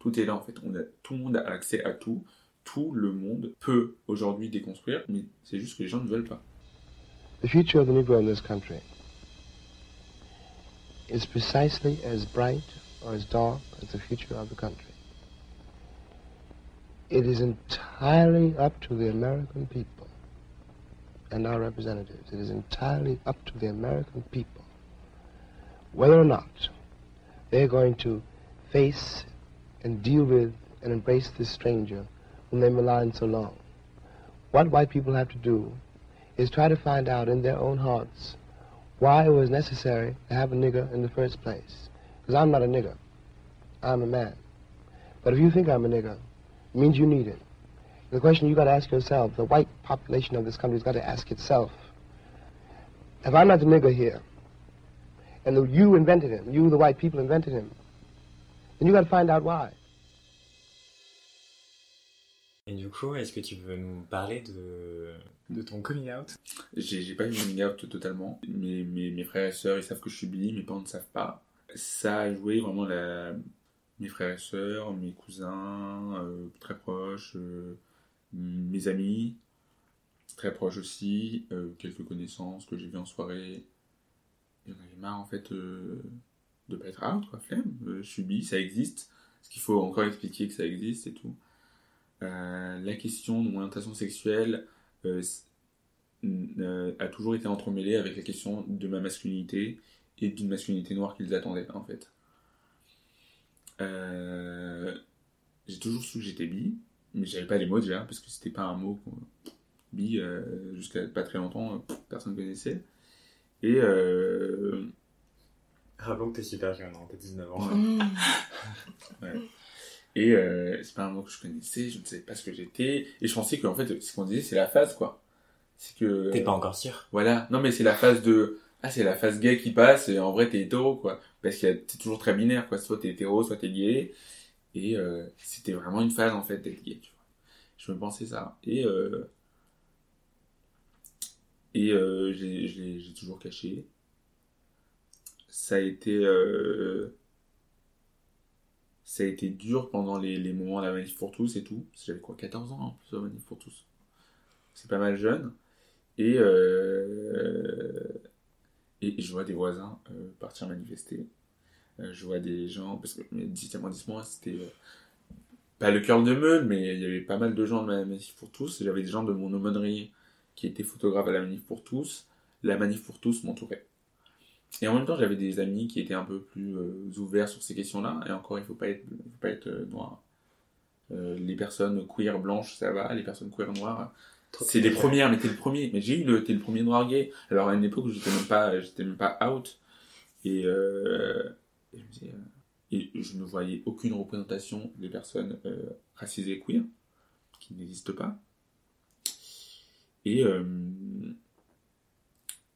Tout est là, en fait. On a, tout le monde a accès à tout. Tout le monde peut aujourd'hui déconstruire, mais c'est juste que les gens ne veulent pas. The future of the Negro in this country is precisely as bright or as dark as the future of the country. It is entirely up to the American people and our representatives. It is entirely up to the American people whether or not they're going to face and deal with and embrace this stranger whom they maligned so long. What white people have to do is try to find out in their own hearts why it was necessary to have a nigger in the first place. Because I'm not a nigger. I'm a man. But if you think I'm a nigger, it means you need it. The question you got to ask yourself, the white population of this country has got to ask itself, if I'm not the nigger here, and the, you invented him, you, the white people, invented him, then you got to find out why. Et du coup, est-ce que tu veux nous parler de, de ton coming out? J'ai j'ai pas eu coming out totalement. Mes, mes, mes frères et sœurs, ils savent que je suis bi, mes parents ne savent pas. Ça a joué vraiment la... mes frères et sœurs, mes cousins, euh, très proches, euh, mes amis, très proches aussi, euh, quelques connaissances que j'ai vues en soirée. J'en avais marre en fait euh, de pas être out, quoi, flemme. Euh, bi, ça existe. Est-ce qu'il faut encore expliquer que ça existe et tout Euh, La question de mon orientation sexuelle euh, euh, a toujours été entremêlée avec la question de ma masculinité et d'une masculinité noire qu'ils attendaient en fait. J'ai toujours su que j'étais bi, mais j'avais pas les mots déjà, parce que c'était pas un mot bi jusqu'à pas très longtemps, personne connaissait. Et Rappelons que t'es super jeune, hein, t'as 19 ans. <laughs> Ouais. Et euh, c'est pas un mot que je connaissais, je ne savais pas ce que j'étais. Et je pensais qu'en fait, ce qu'on disait, c'est la phase, quoi. C'est que. T'es pas encore sûr Voilà. Non, mais c'est la phase de. Ah, c'est la phase gay qui passe, et en vrai, t'es hétéro, quoi. Parce que c'est toujours très binaire, quoi. Soit t'es hétéro, soit t'es gay. Et euh, c'était vraiment une phase, en fait, d'être gay, tu vois. Je me pensais ça. Et. Euh, et euh, j'ai je l'ai- j'ai toujours caché. Ça a été. Euh, ça a été dur pendant les, moments de la manif pour tous et tout. J'avais quoi, 14 ans en plus, la manif pour tous. C'est pas mal jeune. Et, euh, et je vois des voisins euh, partir manifester. Je vois des gens, parce que le 17e arrondissement, c'était pas le cœur de meule, mais il y avait pas mal de gens de la manif pour tous. J'avais des gens de mon aumônerie qui étaient photographes à la manif pour tous. La manif pour tous m'entourait. Et en même temps, j'avais des amis qui étaient un peu plus euh, ouverts sur ces questions-là. Et encore, il faut pas être, il faut pas être euh, noir. Euh, les personnes queer blanches, ça va. Les personnes queer noires, c'est les premières. Mais t'es le premier. Mais j'ai eu le, t'es le premier noir gay. Alors à une époque où j'étais même pas, j'étais même pas out. Et, et je me disais, et je ne voyais aucune représentation des personnes racisées queer, qui n'existent pas. Et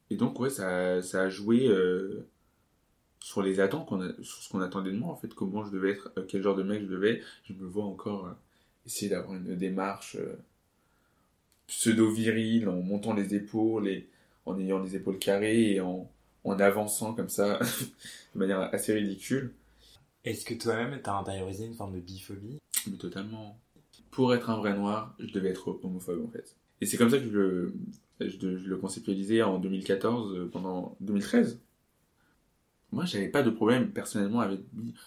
et donc, ouais, ça, ça a joué euh, sur les attentes, qu'on a, sur ce qu'on attendait de moi, en fait, comment je devais être, euh, quel genre de mec je devais être. Je me vois encore euh, essayer d'avoir une démarche euh, pseudo-virile, en montant les épaules, et en ayant les épaules carrées, et en, en avançant comme ça, <laughs> de manière assez ridicule. Est-ce que toi-même t'as intériorisé une forme de biphobie? Mais totalement. Pour être un vrai noir, je devais être homophobe, en fait. Et c'est comme ça que je le, je, je le conceptualisais en 2014, euh, pendant 2013. Moi, j'avais pas de problème personnellement avec.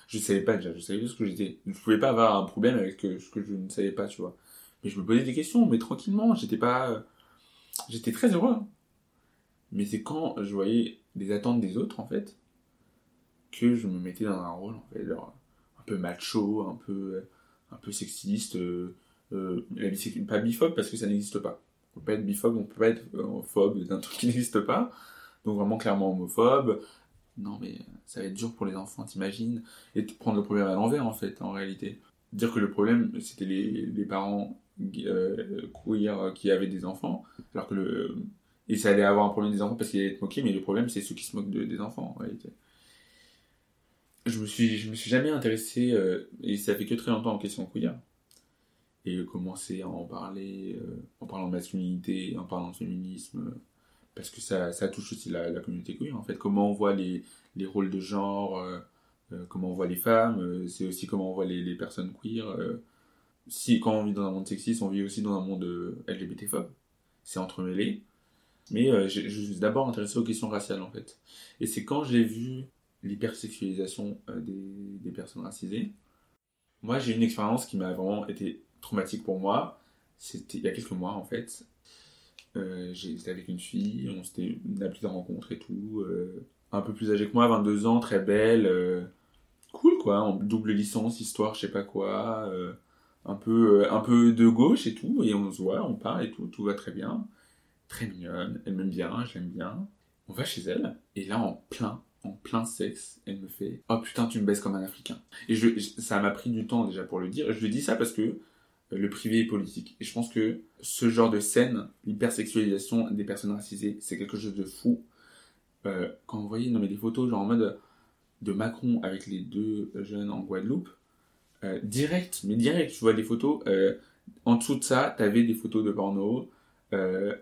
Je savais pas déjà, je savais ce que j'étais. Je pouvais pas avoir un problème avec ce que je ne savais pas, tu vois. Mais je me posais des questions, mais tranquillement, j'étais pas. J'étais très heureux. Mais c'est quand je voyais les attentes des autres, en fait, que je me mettais dans un rôle, en fait, un peu macho, un peu, un peu sexiste. Euh, euh, pas biphobe parce que ça n'existe pas. On peut pas être biphobe, on peut pas être euh, phobe d'un truc qui <laughs> n'existe pas. Donc vraiment clairement homophobe. Non mais euh, ça va être dur pour les enfants, t'imagines Et de prendre le problème à l'envers en fait, en réalité. Dire que le problème c'était les, les parents euh, queer qui avaient des enfants, alors que le et ça allait avoir un problème des enfants parce qu'il allait être moqué, mais le problème c'est ceux qui se moquent de- des enfants en réalité. Je me suis, je me suis jamais intéressé, euh, et ça fait que très longtemps en question queer, et commencer à en parler, euh, en parlant de masculinité, en parlant de féminisme, euh, parce que ça, ça touche aussi la, communauté queer en fait. Comment on voit les, les rôles de genre, euh, comment on voit les femmes, c'est aussi comment on voit les, les personnes queer. si quand on vit dans un monde sexiste, on vit aussi dans un monde LGBT-phobe. C'est entremêlé. Mais j'ai- je suis d'abord intéressé aux questions raciales en fait. Et c'est quand j'ai vu l'hypersexualisation des, des personnes racisées, moi j'ai une expérience qui m'a vraiment été traumatique pour moi. C'était il y a quelques mois en fait. Euh, J'étais avec une fille, on s'était une appli de rencontre et tout. euh, un peu plus âgée que moi, 22 ans, très belle. euh, cool quoi, en double licence, histoire, je sais pas quoi. un, peu, un peu de gauche et tout. Et on se voit, on parle et tout, tout va très bien. Très mignonne, elle m'aime bien, je l'aime bien. On va chez elle, et là en plein, en plein sexe, elle me fait Oh putain, tu me baisses comme un Africain. Et ça m'a pris du temps déjà pour le dire. Et je lui dis ça parce que le privé est politique. Et je pense que ce genre de scène, l'hypersexualisation des personnes racisées, c'est quelque chose de fou. Euh, quand vous voyez non, mais des photos genre en mode de Macron avec les deux jeunes en Guadeloupe, euh, direct, mais direct, tu vois des photos, euh, en dessous de ça, t'avais des photos de porno, euh,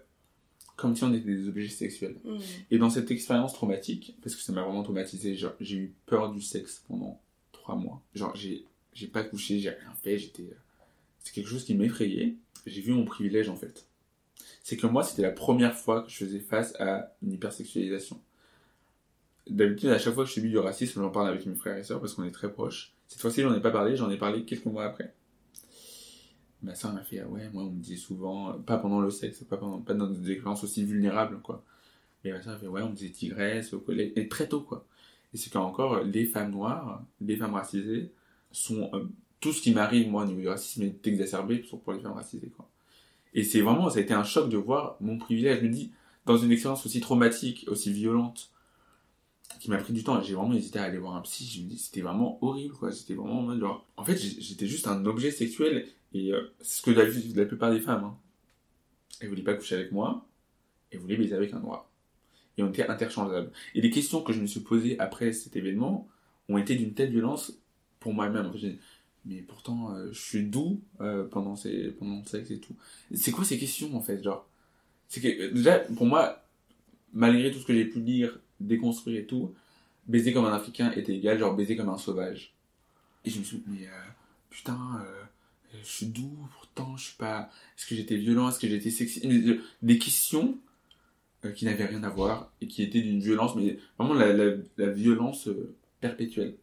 comme si on était des objets sexuels. Mm. Et dans cette expérience traumatique, parce que ça m'a vraiment traumatisé, j'ai eu peur du sexe pendant trois mois. Genre, j'ai, j'ai pas couché, j'ai rien fait, j'étais. C'est quelque chose qui m'effrayait. J'ai vu mon privilège en fait. C'est que moi, c'était la première fois que je faisais face à une hypersexualisation. D'habitude, à chaque fois que je subis du racisme, j'en parle avec mes frères et sœurs parce qu'on est très proches. Cette fois-ci, j'en ai pas parlé, j'en ai parlé quelques mois après. Ma sœur m'a fait, ah ouais, moi, on me disait souvent, pas pendant le sexe, pas, pendant, pas dans des expériences aussi vulnérables, quoi. Et ma sœur m'a fait, ouais, on me disait tigresse au collège, et très tôt, quoi. Et c'est qu'encore, les femmes noires, les femmes racisées, sont, euh, tout ce qui m'arrive, moi, au niveau du racisme, est exacerbé pour pour les femmes racisées, quoi. Et c'est vraiment, ça a été un choc de voir mon privilège. Je me dis, dans une expérience aussi traumatique, aussi violente, qui m'a pris du temps, j'ai vraiment hésité à aller voir un psy, je me dis, c'était vraiment horrible, quoi. C'était vraiment en genre, en fait, j'étais juste un objet sexuel, et euh, c'est ce que la, la plupart des femmes, hein. Elles voulaient pas coucher avec moi, elles voulaient baiser avec un noir. Et on était interchangeables. Et les questions que je me suis posées après cet événement ont été d'une telle violence pour moi-même. Mais pourtant, euh, je suis doux euh, pendant, ces, pendant le sexe et tout. C'est quoi ces questions, en fait, genre? C'est que, déjà, pour moi, malgré tout ce que j'ai pu lire, déconstruire et tout, baiser comme un Africain était égal, genre baiser comme un sauvage. Et je me suis dit, mais euh, putain, je suis doux, pourtant, je suis pas... Est-ce que j'étais violent Est-ce que j'étais sexy? Des questions qui n'avaient rien à voir et qui étaient d'une violence, mais vraiment la, la, la violence perpétuelle.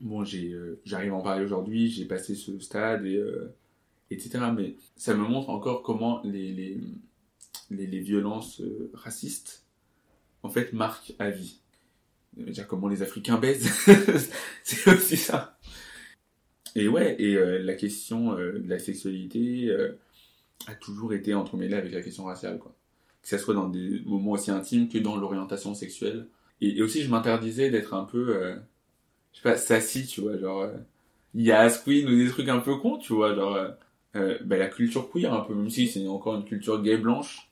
Bon, euh, j'arrive à en parler aujourd'hui, j'ai passé ce stade, et, euh, etc. Mais ça me montre encore comment les, les, les, violences euh, racistes, en fait, marquent à vie. Euh, Déjà, comment les Africains baisent, <laughs> c'est aussi ça. Et ouais, et euh, la question euh, de la sexualité euh, a toujours été entremêlée avec la question raciale, quoi. Que ça soit dans des moments aussi intimes que dans l'orientation sexuelle. Et, aussi, je m'interdisais d'être un peu, euh, je sais pas, sassy, tu vois, genre, euh, Yas Queen ou des trucs un peu cons, tu vois, genre, euh, euh, bah, la culture queer, un peu, même si c'est encore une culture gay blanche.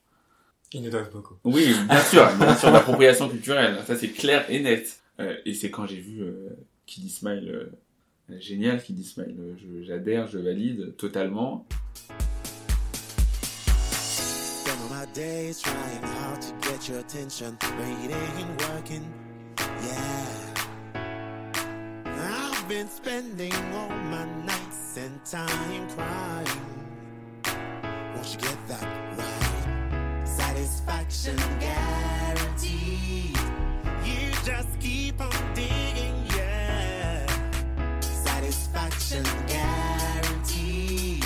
Ils nous doivent beaucoup. Oui, bien sûr, bien sûr, l'appropriation culturelle, ça c'est clair et net. Euh, et c'est quand j'ai vu euh, Kid Smile, euh, génial Kid Smile, euh, je- j'adhère, je valide totalement. Been spending all my nights and time crying. Won't you get that right? Satisfaction guaranteed. You just keep on digging, yeah. Satisfaction guaranteed.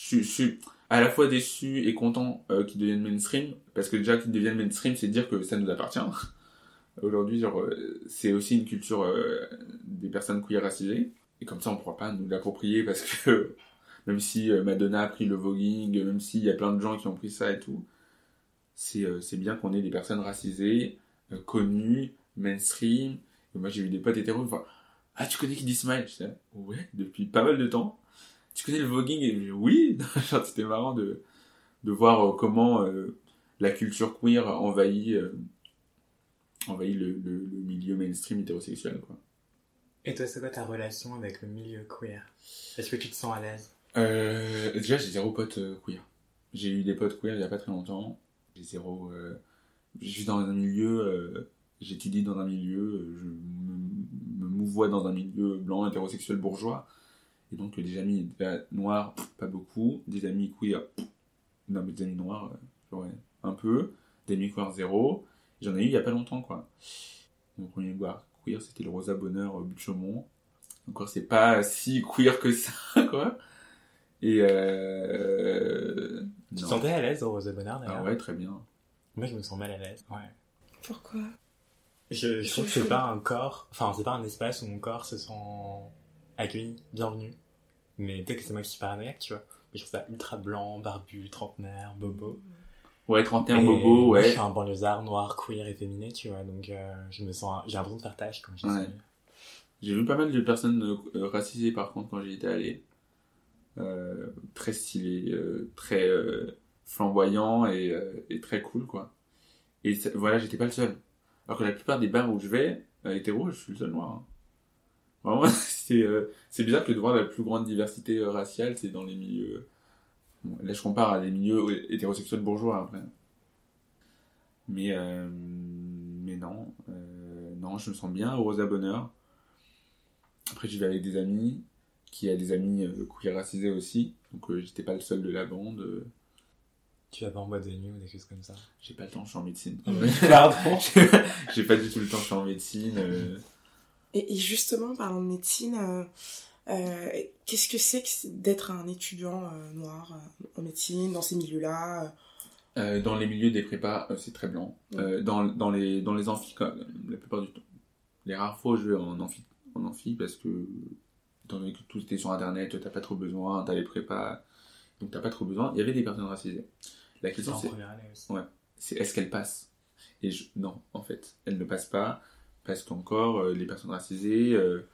Je, suis- à la fois déçu et content euh, qu'ils deviennent mainstream, parce que déjà qu'ils deviennent mainstream, c'est dire que ça nous appartient. Aujourd'hui, euh, c'est aussi une culture euh, des personnes queer racisées, et comme ça on pourra pas nous l'approprier parce que <laughs> même si euh, Madonna a pris le voguing, même s'il y a plein de gens qui ont pris ça et tout, c'est bien qu'on ait des personnes racisées, connues, mainstream. Moi j'ai eu des potes hétéros, enfin, ah tu connais Kid Smile? Je ouais, depuis pas mal de temps. Tu connais le voguing? Oui, <laughs> c'était marrant de, voir comment la culture queer envahit, envahit le, le, le milieu mainstream hétérosexuel. Quoi. Et toi, c'est quoi ta relation avec le milieu queer? Est-ce que tu te sens à l'aise? Euh, déjà, j'ai zéro pote euh, queer. J'ai eu des potes queer il y a pas très longtemps. J'ai zéro. Euh, je suis dans un milieu. Euh, J'étudie dans un milieu. Je me, me mouvoie dans un milieu blanc, hétérosexuel, bourgeois. Et donc, des amis euh, noirs, pas beaucoup. Des amis queer, non, mais des amis noirs, j'aurais un peu. Des amis queer, zéro. J'en ai eu il y a pas longtemps, quoi. Mon premier bar queer, c'était le Rosa Bonheur euh, Butte-Chaumont. Encore, c'est pas si queer que ça, <laughs> quoi. Et euh, Tu te sentais à l'aise au Rose de Bonheur d'ailleurs Ah ouais, très bien. Moi, je me sens mal à l'aise. Ouais. Pourquoi? Je, je trouve que c'est pas un corps, enfin, c'est pas un espace où mon corps se sent accueilli, bienvenu. Mais peut-être que c'est moi qui suis paranoïaque, tu vois. Mais je trouve ça ultra blanc, barbu, trentenaire, bobo. Ouais, 31 Et bobo, moi, Je ouais. suis un banlieusard noir, queer, efféminé, tu vois. Donc, euh, je me sens, j'ai l'impression de faire tâche quand je Ouais. suis. J'ai vu pas mal de personnes euh, euh, racisées par contre quand j'y étais allé. Euh, très stylé, très flamboyant et, et très cool quoi. Et ça- voilà, j'étais pas le seul. Alors que la plupart des bars où je vais, hétéro, je suis le seul noir. hein. Vraiment, <laughs> c'est bizarre que de voir la plus grande diversité raciale, c'est dans les milieux. Bon, là, je compare à des milieux hétérosexuels bourgeois après. Mais euh, mais non, euh, non, je me sens bien, heureuse à bonheur. Après, j'y vais avec des amis, qui a des amis euh, queer racisés aussi. Donc, euh, j'étais pas le seul de la bande. Tu vas pas en boîte de nuit ou des choses comme ça? j'ai pas le temps, je suis en médecine. <laughs> Pardon? j'ai pas du tout le temps, je suis en médecine. euh, Et, et justement, parlant de médecine, qu'est-ce que c'est que d'être un étudiant euh, noir euh, en médecine, dans ces milieux-là euh, Euh, dans les milieux des prépas, euh, c'est très blanc. Euh, dans, dans, les, dans les amphis, la plupart du temps. Les rares fois, je vais en amphi, en amphi parce que, étant donné que tout était sur internet, t'as pas trop besoin, t'as les prépas, donc t'as pas trop besoin. Il y avait des personnes racisées. La question, c'est. Ouais. est-ce qu'elles passent? Et je, non, en fait, elles ne passent pas parce qu'encore, euh, les personnes racisées, euh,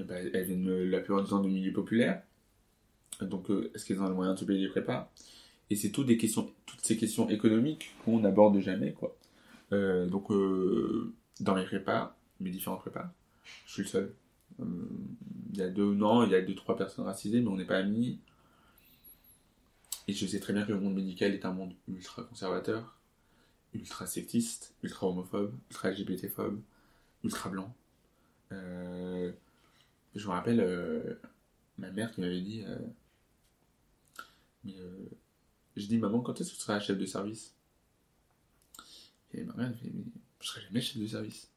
eh ben, elles viennent euh, la plupart du temps de milieux populaires. Donc, euh, est-ce qu'elles ont les moyens de se payer des prépas? Et c'est toutes des questions, toutes ces questions économiques qu'on n'aborde jamais, quoi. Euh, donc, euh, dans mes prépas, mes différents prépas, je suis le seul. Euh, Il y a deux, non, il y a deux, trois personnes racisées, mais on n'est pas amis. Et je sais très bien que le monde médical est un monde ultra conservateur, ultra sectiste, ultra homophobe, ultra LGBT-phobe, ultra blanc. Euh, je me rappelle euh, ma mère qui m'avait dit euh, euh, Je dis, maman, quand est-ce que tu seras chef de service? Et ma mère elle fait Mais je serai jamais chef de service.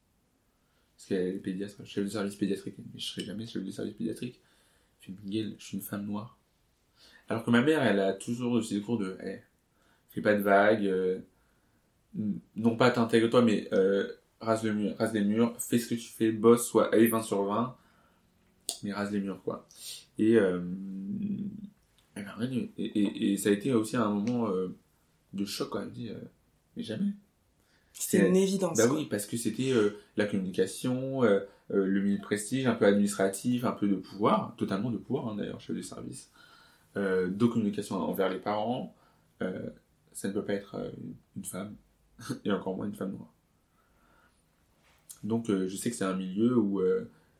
Parce qu'elle est pédiatre, chef de service pédiatrique. Mais je serai jamais chef de service pédiatrique. Je fais Miguel, je suis une femme noire. Alors que ma mère, elle a toujours eu ses cours de hey, fais pas de vagues, euh, non pas t'intègre-toi, mais euh, rase, rase les murs, fais ce que tu fais, bosse, soit allez 20 sur 20, mais rase les murs, quoi. Et, euh, dit. et, et, et ça a été aussi un moment euh, de choc, quoi. Elle me dit, euh, mais jamais. C'était une évidence. Bah quoi. oui, parce que c'était la communication, le milieu de prestige, un peu administratif, un peu de pouvoir, totalement de pouvoir hein, d'ailleurs, chef de service, de communication envers les parents. ça ne peut pas être une femme, <laughs> et encore moins une femme noire. Donc je sais que c'est un milieu où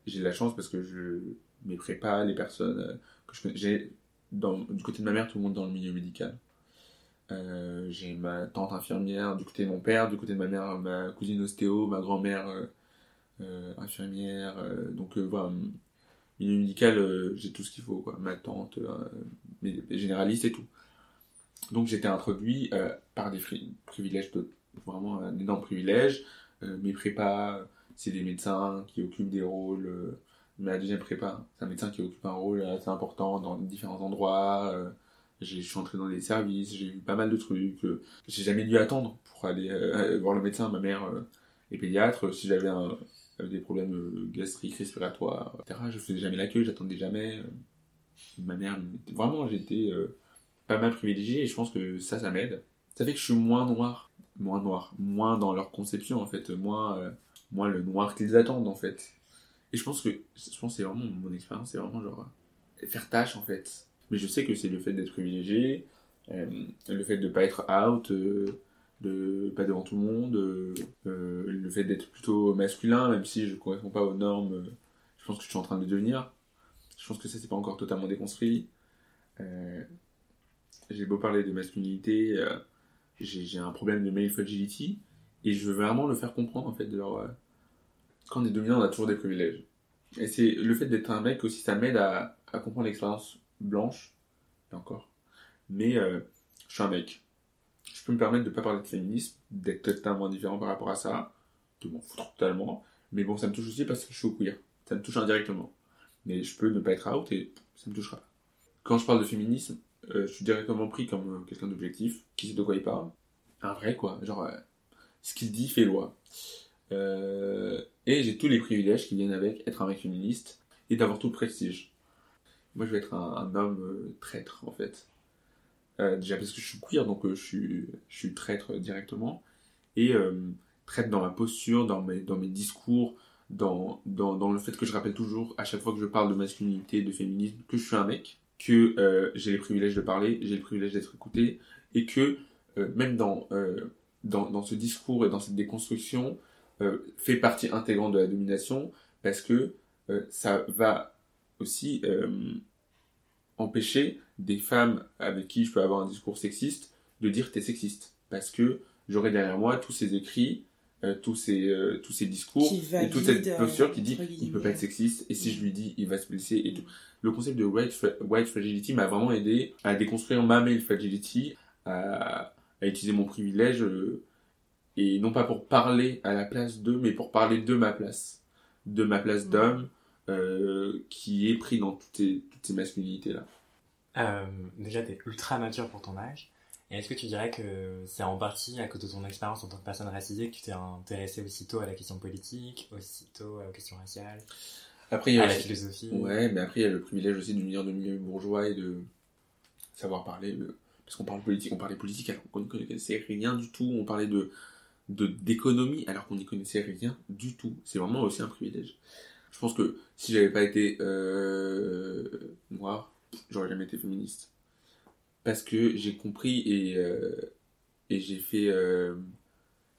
j'ai de la chance parce que je mes prépas, les personnes euh, que je connais, j'ai du côté de ma mère tout le monde dans le milieu médical. Euh, j'ai ma tante infirmière du côté de mon père, du côté de ma mère, ma cousine ostéo, ma grand-mère euh, infirmière. donc voilà, milieu médical, j'ai tout ce qu'il faut. Quoi. Ma tante, mes- mes généralistes et tout. Donc j'étais introduit par des privilèges, de, vraiment un énorme privilège. Mes prépas, c'est des médecins qui occupent des rôles. euh, ma deuxième prépa, c'est un médecin qui occupe un rôle assez important dans différents endroits. euh, je suis entré dans des services, j'ai vu pas mal de trucs. euh, j'ai jamais dû attendre pour aller euh, voir le médecin. Ma mère euh, est pédiatre. Si j'avais des problèmes gastriques, respiratoires, etc., je faisais jamais l'accueil, j'attendais jamais. ma mère, vraiment, j'étais pas mal privilégié et je pense que ça, ça m'aide. Ça fait que je suis moins noir, moins noir, moins dans leur conception en fait, moins, moins le noir qu'ils attendent en fait. Et je pense que, je pense c'est vraiment mon expérience, c'est vraiment genre euh, faire tâche en fait. Mais je sais que c'est le fait d'être privilégié, euh, le fait de pas être out, euh, de pas devant tout le monde, euh, le fait d'être plutôt masculin, même si je correspond pas aux normes, je pense que je suis en train de devenir. Je pense que ça c'est pas encore totalement déconstruit. J'ai beau parler de masculinité, j'ai un problème de male fragility, et je veux vraiment le faire comprendre en fait. De leur, quand on est dominant, on a toujours des privilèges. Et c'est le fait d'être un mec aussi, ça m'aide à, comprendre l'expérience blanche, et encore. Mais euh, je suis un mec. Je peux me permettre de pas parler de féminisme, d'être totalement différent par rapport à ça, de m'en foutre totalement. Mais bon, ça me touche aussi parce que je suis au queer. Ça me touche indirectement. Mais je peux ne pas être out et ça me touchera pas. Quand je parle de féminisme, euh, je suis directement pris comme quelqu'un d'objectif, qui sait de quoi il parle. Un vrai, quoi. Genre, euh, ce qu'il dit fait loi. Euh, et j'ai tous les privilèges qui viennent avec être un mec féministe et d'avoir tout le prestige. Moi, je vais être un, homme euh, traître, en fait. Euh, déjà parce que je suis queer, donc euh, je, suis, traître directement. Et traître dans ma posture, dans mes, discours, dans, le fait que je rappelle toujours, à chaque fois que je parle de masculinité, de féminisme, que je suis un mec, que j'ai les privilèges de parler, j'ai le privilège d'être écouté, et que même dans ce discours et dans cette déconstruction, euh, fait partie intégrante de la domination, parce que euh, ça va aussi euh, empêcher des femmes avec qui je peux avoir un discours sexiste de dire t'es sexiste. Parce que j'aurai derrière moi tous ces écrits, euh, tous, ces, euh, tous ces discours, et toute cette posture qui dit il peut guillemets. pas être sexiste, et si je lui dis il va se blesser et tout. Le concept de white, fra- white fragility m'a vraiment aidé à déconstruire ma male fragility, à, à utiliser mon privilège, euh, et non pas pour parler à la place d'eux, mais pour parler de ma place, de ma place d'homme, euh, qui est pris dans toutes ces, toutes ces masculinités-là. Euh, déjà, t'es ultra mature pour ton âge. Et est-ce que tu dirais que c'est en partie à cause de ton expérience en tant que personne racisée que tu t'es intéressé aussitôt à la question politique, aussitôt aux questions raciales, Après, il y a à la philosophie Ouais, mais après, il y a le privilège aussi de venir de milieu bourgeois et de savoir parler. de- Parce qu'on parle politique, on parlait politique alors qu'on ne connaissait rien du tout. On parlait de de- d'économie alors qu'on n'y connaissait rien du tout. C'est vraiment aussi un privilège. Je pense que si j'avais pas été euh, noir, j'aurais jamais été féministe. Parce que j'ai compris et, euh, et j'ai fait. euh,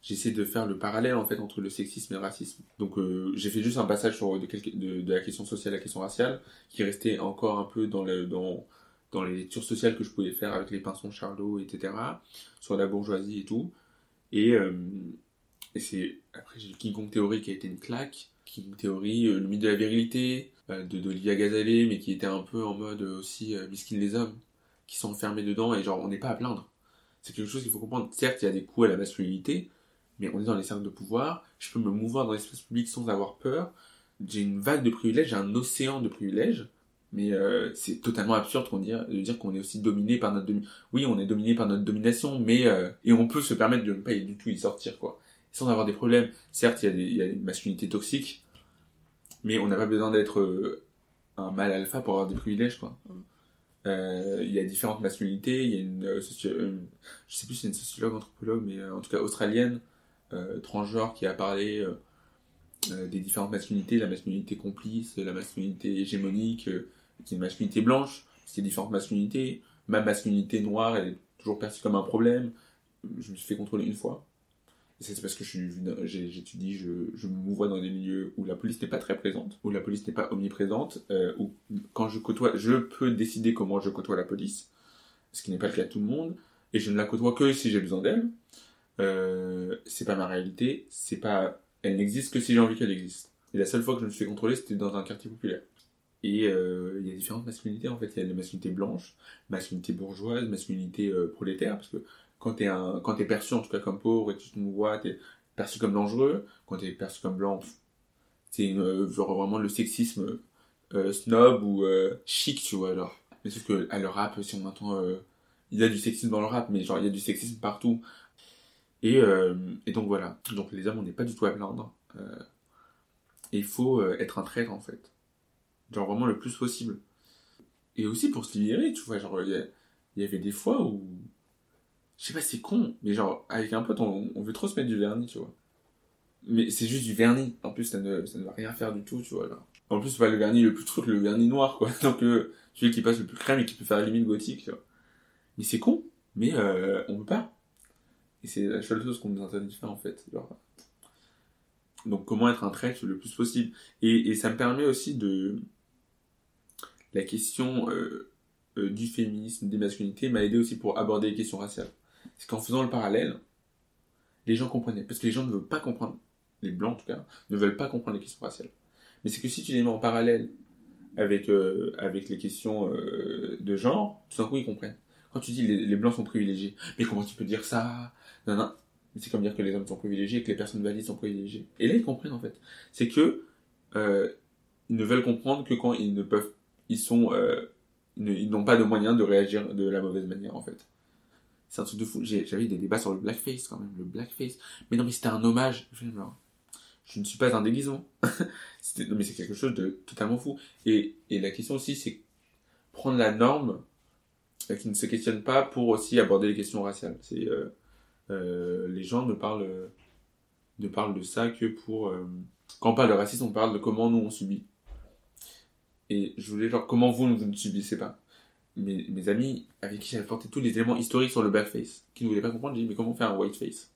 J'essaie de faire le parallèle en fait entre le sexisme et le racisme. Donc euh, j'ai fait juste un passage sur de, la question sociale à la question raciale, qui restait encore un peu dans, dans, dans les lectures sociales que je pouvais faire avec les pinsons Charlot, etc. Sur la bourgeoisie et tout. Et, euh, et c'est après j'ai le King Kong Theory qui a été une claque. King Kong Theory, euh, le mythe de la virilité euh, de d'Olivia Gazalet, mais qui était un peu en mode euh, aussi miskin les hommes, qui sont enfermés dedans et genre on n'est pas à plaindre. C'est quelque chose qu'il faut comprendre. Certes, il y a des coups à la masculinité, mais on est dans les cercles de pouvoir. Je peux me mouvoir dans l'espace public sans avoir peur. J'ai une vague de privilèges, j'ai un océan de privilèges. Mais euh, c'est totalement absurde qu'on dire, de dire qu'on est aussi dominé par notre domination. Oui, on est dominé par notre domination, mais euh, et on peut se permettre de ne pas du tout y sortir, quoi. Sans avoir des problèmes. Certes, il y a, des, il y a une masculinité toxique, mais on n'a pas besoin d'être euh, un mâle alpha pour avoir des privilèges, quoi. Euh, il y a différentes masculinités. Il y a une, je sais plus si c'est une sociologue, anthropologue, mais en tout cas australienne, transgenre, qui a parlé des différentes masculinités, la masculinité complice, la masculinité hégémonique, euh, qui est une masculinité blanche, c'est différentes masculinités. Ma masculinité noire, elle est toujours perçue comme un problème. Je me suis fait contrôler une fois. Et c'est parce que j'étudie, je, je me mouvoie dans des milieux où la police n'est pas très présente, où la police n'est pas omniprésente, euh, où quand je côtoie, je peux décider comment je côtoie la police, ce qui n'est pas le cas de tout le monde, et je ne la côtoie que si j'ai besoin d'elle. Euh, c'est pas ma réalité, c'est pas, elle n'existe que si j'ai envie qu'elle existe. Et la seule fois que je me suis fait contrôler, c'était dans un quartier populaire. Et euh, il y a différentes masculinités en fait. Il y a la masculinité blanche, masculinité bourgeoise, masculinité euh, prolétaire, parce que quand t'es un, quand perçu en tout cas comme pauvre et que tu te mouvoies, t'es perçu comme dangereux. Quand t'es perçu comme blanc, c'est euh, vraiment le sexisme snob ou chic, tu vois alors. Mais sauf que à le rap, si on entend, il y a du sexisme dans le rap, mais genre il y a du sexisme partout. Et, donc voilà. Donc les hommes, on n'est pas du tout à plaindre. Il faut être un traître en fait. Genre vraiment le plus possible. Et aussi pour se libérer, tu vois, genre il y, avait des fois où. Je sais pas, c'est con, mais genre avec un pote, on, veut trop se mettre du vernis, tu vois. Mais c'est juste du vernis. En plus, ça ne, ça ne va rien faire du tout, tu vois. En plus, c'est pas le vernis le plus truc, le vernis noir, quoi. <laughs> Donc, euh, celui qui passe le plus crème et qui peut faire la limite gothique, tu vois. Mais c'est con, mais euh, on peut pas. Et c'est la seule chose qu'on nous interdit de faire, en fait. Genre, donc comment être un traître le plus possible. Et ça me permet aussi de... La question euh, euh, du féminisme, des masculinités m'a aidé aussi pour aborder les questions raciales. C'est qu'en faisant le parallèle, les gens comprenaient. Parce que les gens ne veulent pas comprendre, les blancs en tout cas, ne veulent pas comprendre les questions raciales. Mais c'est que si tu les mets en parallèle avec, euh, avec les questions de genre, tout d'un coup ils comprennent. Quand tu dis les, les blancs sont privilégiés, mais comment tu peux dire ça? Non, non. C'est comme dire que les hommes sont privilégiés et que les personnes valides sont privilégiées. Et là, ils comprennent en fait. C'est que ils ne veulent comprendre que quand ils ne peuvent, ils sont, euh, Ils n'ont pas de moyens de réagir de la mauvaise manière, en fait. C'est un truc de fou. J'avais des débats sur le blackface, quand même. Le blackface. Mais non, mais c'était un hommage. Je, ne suis pas un déguisement. <laughs> Mais c'est quelque chose de totalement fou. Et, la question aussi, c'est prendre la norme euh, qui ne se questionne pas pour aussi aborder les questions raciales. C'est euh, les gens ne parlent ne parlent de ça que pour quand on parle de racisme, on parle de comment nous on subit. Et je voulais genre comment vous vous ne subissez pas. Mes, amis avec qui j'avais porté tous les éléments historiques sur le blackface, qui ne voulaient pas comprendre, j'ai dit mais comment faire un whiteface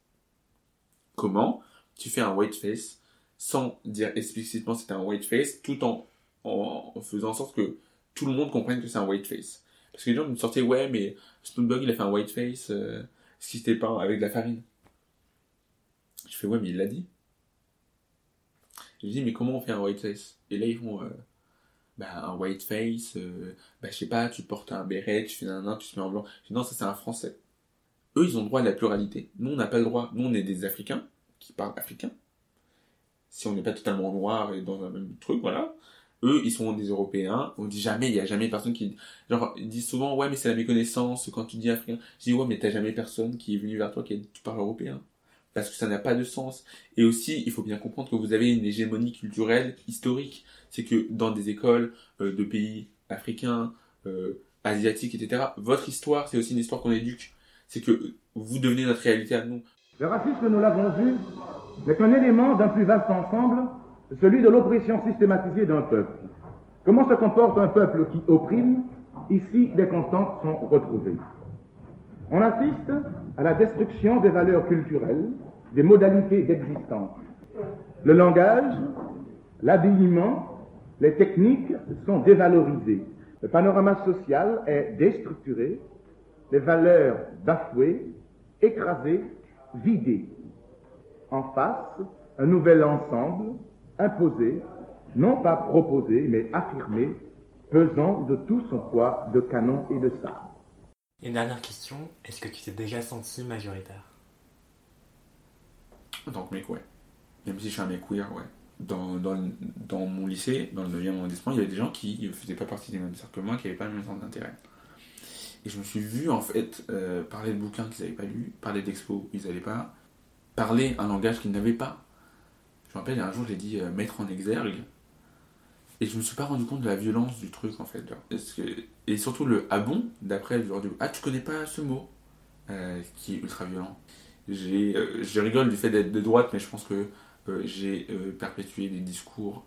Comment tu fais un whiteface sans dire explicitement c'est un whiteface, tout en, en, faisant en sorte que tout le monde comprenne que c'est un whiteface. Parce que les gens me sortaient ouais mais Snoop Dogg il a fait un whiteface, euh, ce qui était pas avec de la farine. Je fais ouais mais il l'a dit. Je dis mais comment on fait un whiteface Et là ils font euh, bah, un whiteface, euh, bah je sais pas, tu portes un béret, tu fais un nain, tu te mets en blanc. Non ça c'est un français. Eux ils ont le droit à la pluralité. Nous on n'a pas le droit. Nous on est des Africains qui parlent africain. Si on n'est pas totalement noir et dans un même truc, voilà. Eux, ils sont des Européens. On dit jamais, il y a jamais personne qui, genre, ils disent souvent, ouais, mais c'est la méconnaissance quand tu dis africain. Je dis, ouais, mais t'as jamais personne qui est venu vers toi qui a tu parles européen. Parce que ça n'a pas de sens. Et aussi, il faut bien comprendre que vous avez une hégémonie culturelle historique. C'est que dans des écoles euh, de pays africains, euh, asiatiques, etc., votre histoire, c'est aussi une histoire qu'on éduque. C'est que vous devenez notre réalité à nous. Le racisme, nous l'avons vu, n'est qu'un élément d'un plus vaste ensemble, celui de l'oppression systématisée d'un peuple. Comment se comporte un peuple qui opprime Ici, des constantes sont retrouvées. On assiste à la destruction des valeurs culturelles, des modalités d'existence. Le langage, l'habillement, les techniques sont dévalorisées. Le panorama social est déstructuré, les valeurs bafouées, écrasées, vidées. En face, un nouvel ensemble imposé, non pas proposé, mais affirmé, pesant de tout son poids de canon et de sabre. Une dernière question, est-ce que tu t'es déjà senti majoritaire? En tant mec, ouais. Même si je suis un mec queer, ouais. Dans, dans, le- dans mon lycée, dans le 9e arrondissement, il y avait des gens qui ne faisaient pas partie des mêmes cercles que moi, qui n'avaient pas le même centre d'intérêt. Et je me suis vu, en fait, euh, parler de bouquins qu'ils n'avaient pas lus, parler d'expos, ils n'avaient pas, parler un langage qu'ils n'avaient pas. Je me rappelle, un jour, j'ai dit euh, mettre en exergue. Et je me suis pas rendu compte de la violence du truc, en fait. et surtout le ah bon, d'après, genre du ah, tu connais pas ce mot, euh, qui est ultra violent. J'ai, euh, je rigole du fait d'être de droite, mais je pense que euh, j'ai euh, perpétué des discours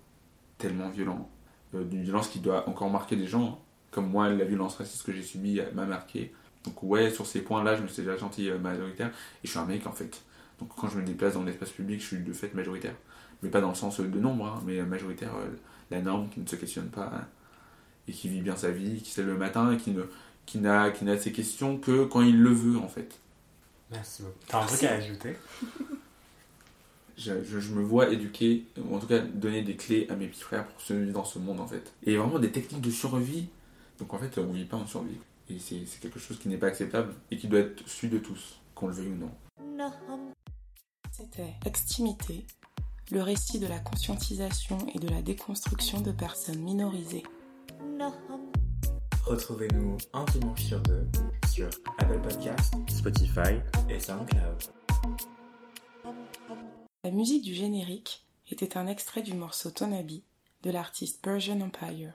tellement violents, euh, d'une violence qui doit encore marquer des gens. hein. Comme moi, la violence raciste que j'ai subie m'a marqué. Donc ouais, sur ces points-là, je me suis déjà senti majoritaire. Et je suis un mec, en fait. Donc quand je me déplace dans l'espace public, je suis de fait majoritaire. Mais pas dans le sens de nombre, hein, mais majoritaire, la norme qui ne se questionne pas, hein, et qui vit bien sa vie, qui se le matin, et qui ne qui n'a qui n'a ses questions que quand il le veut, en fait. Merci beaucoup. T'as un truc à ajouter? <laughs> Je, je- je me vois éduquer, ou en tout cas donner des clés à mes petits frères pour survivre dans ce monde en fait. Et vraiment des techniques de survie. Donc en fait, on vit pas en survie. Et c'est c'est quelque chose qui n'est pas acceptable et qui doit être su de tous, qu'on le veuille ou non. C'était Extimité, le récit de la conscientisation et de la déconstruction de personnes minorisées. Retrouvez-nous un dimanche sur deux Apple Podcast, Spotify et SoundCloud. La musique du générique était un extrait du morceau Tonabi de l'artiste Persian Empire.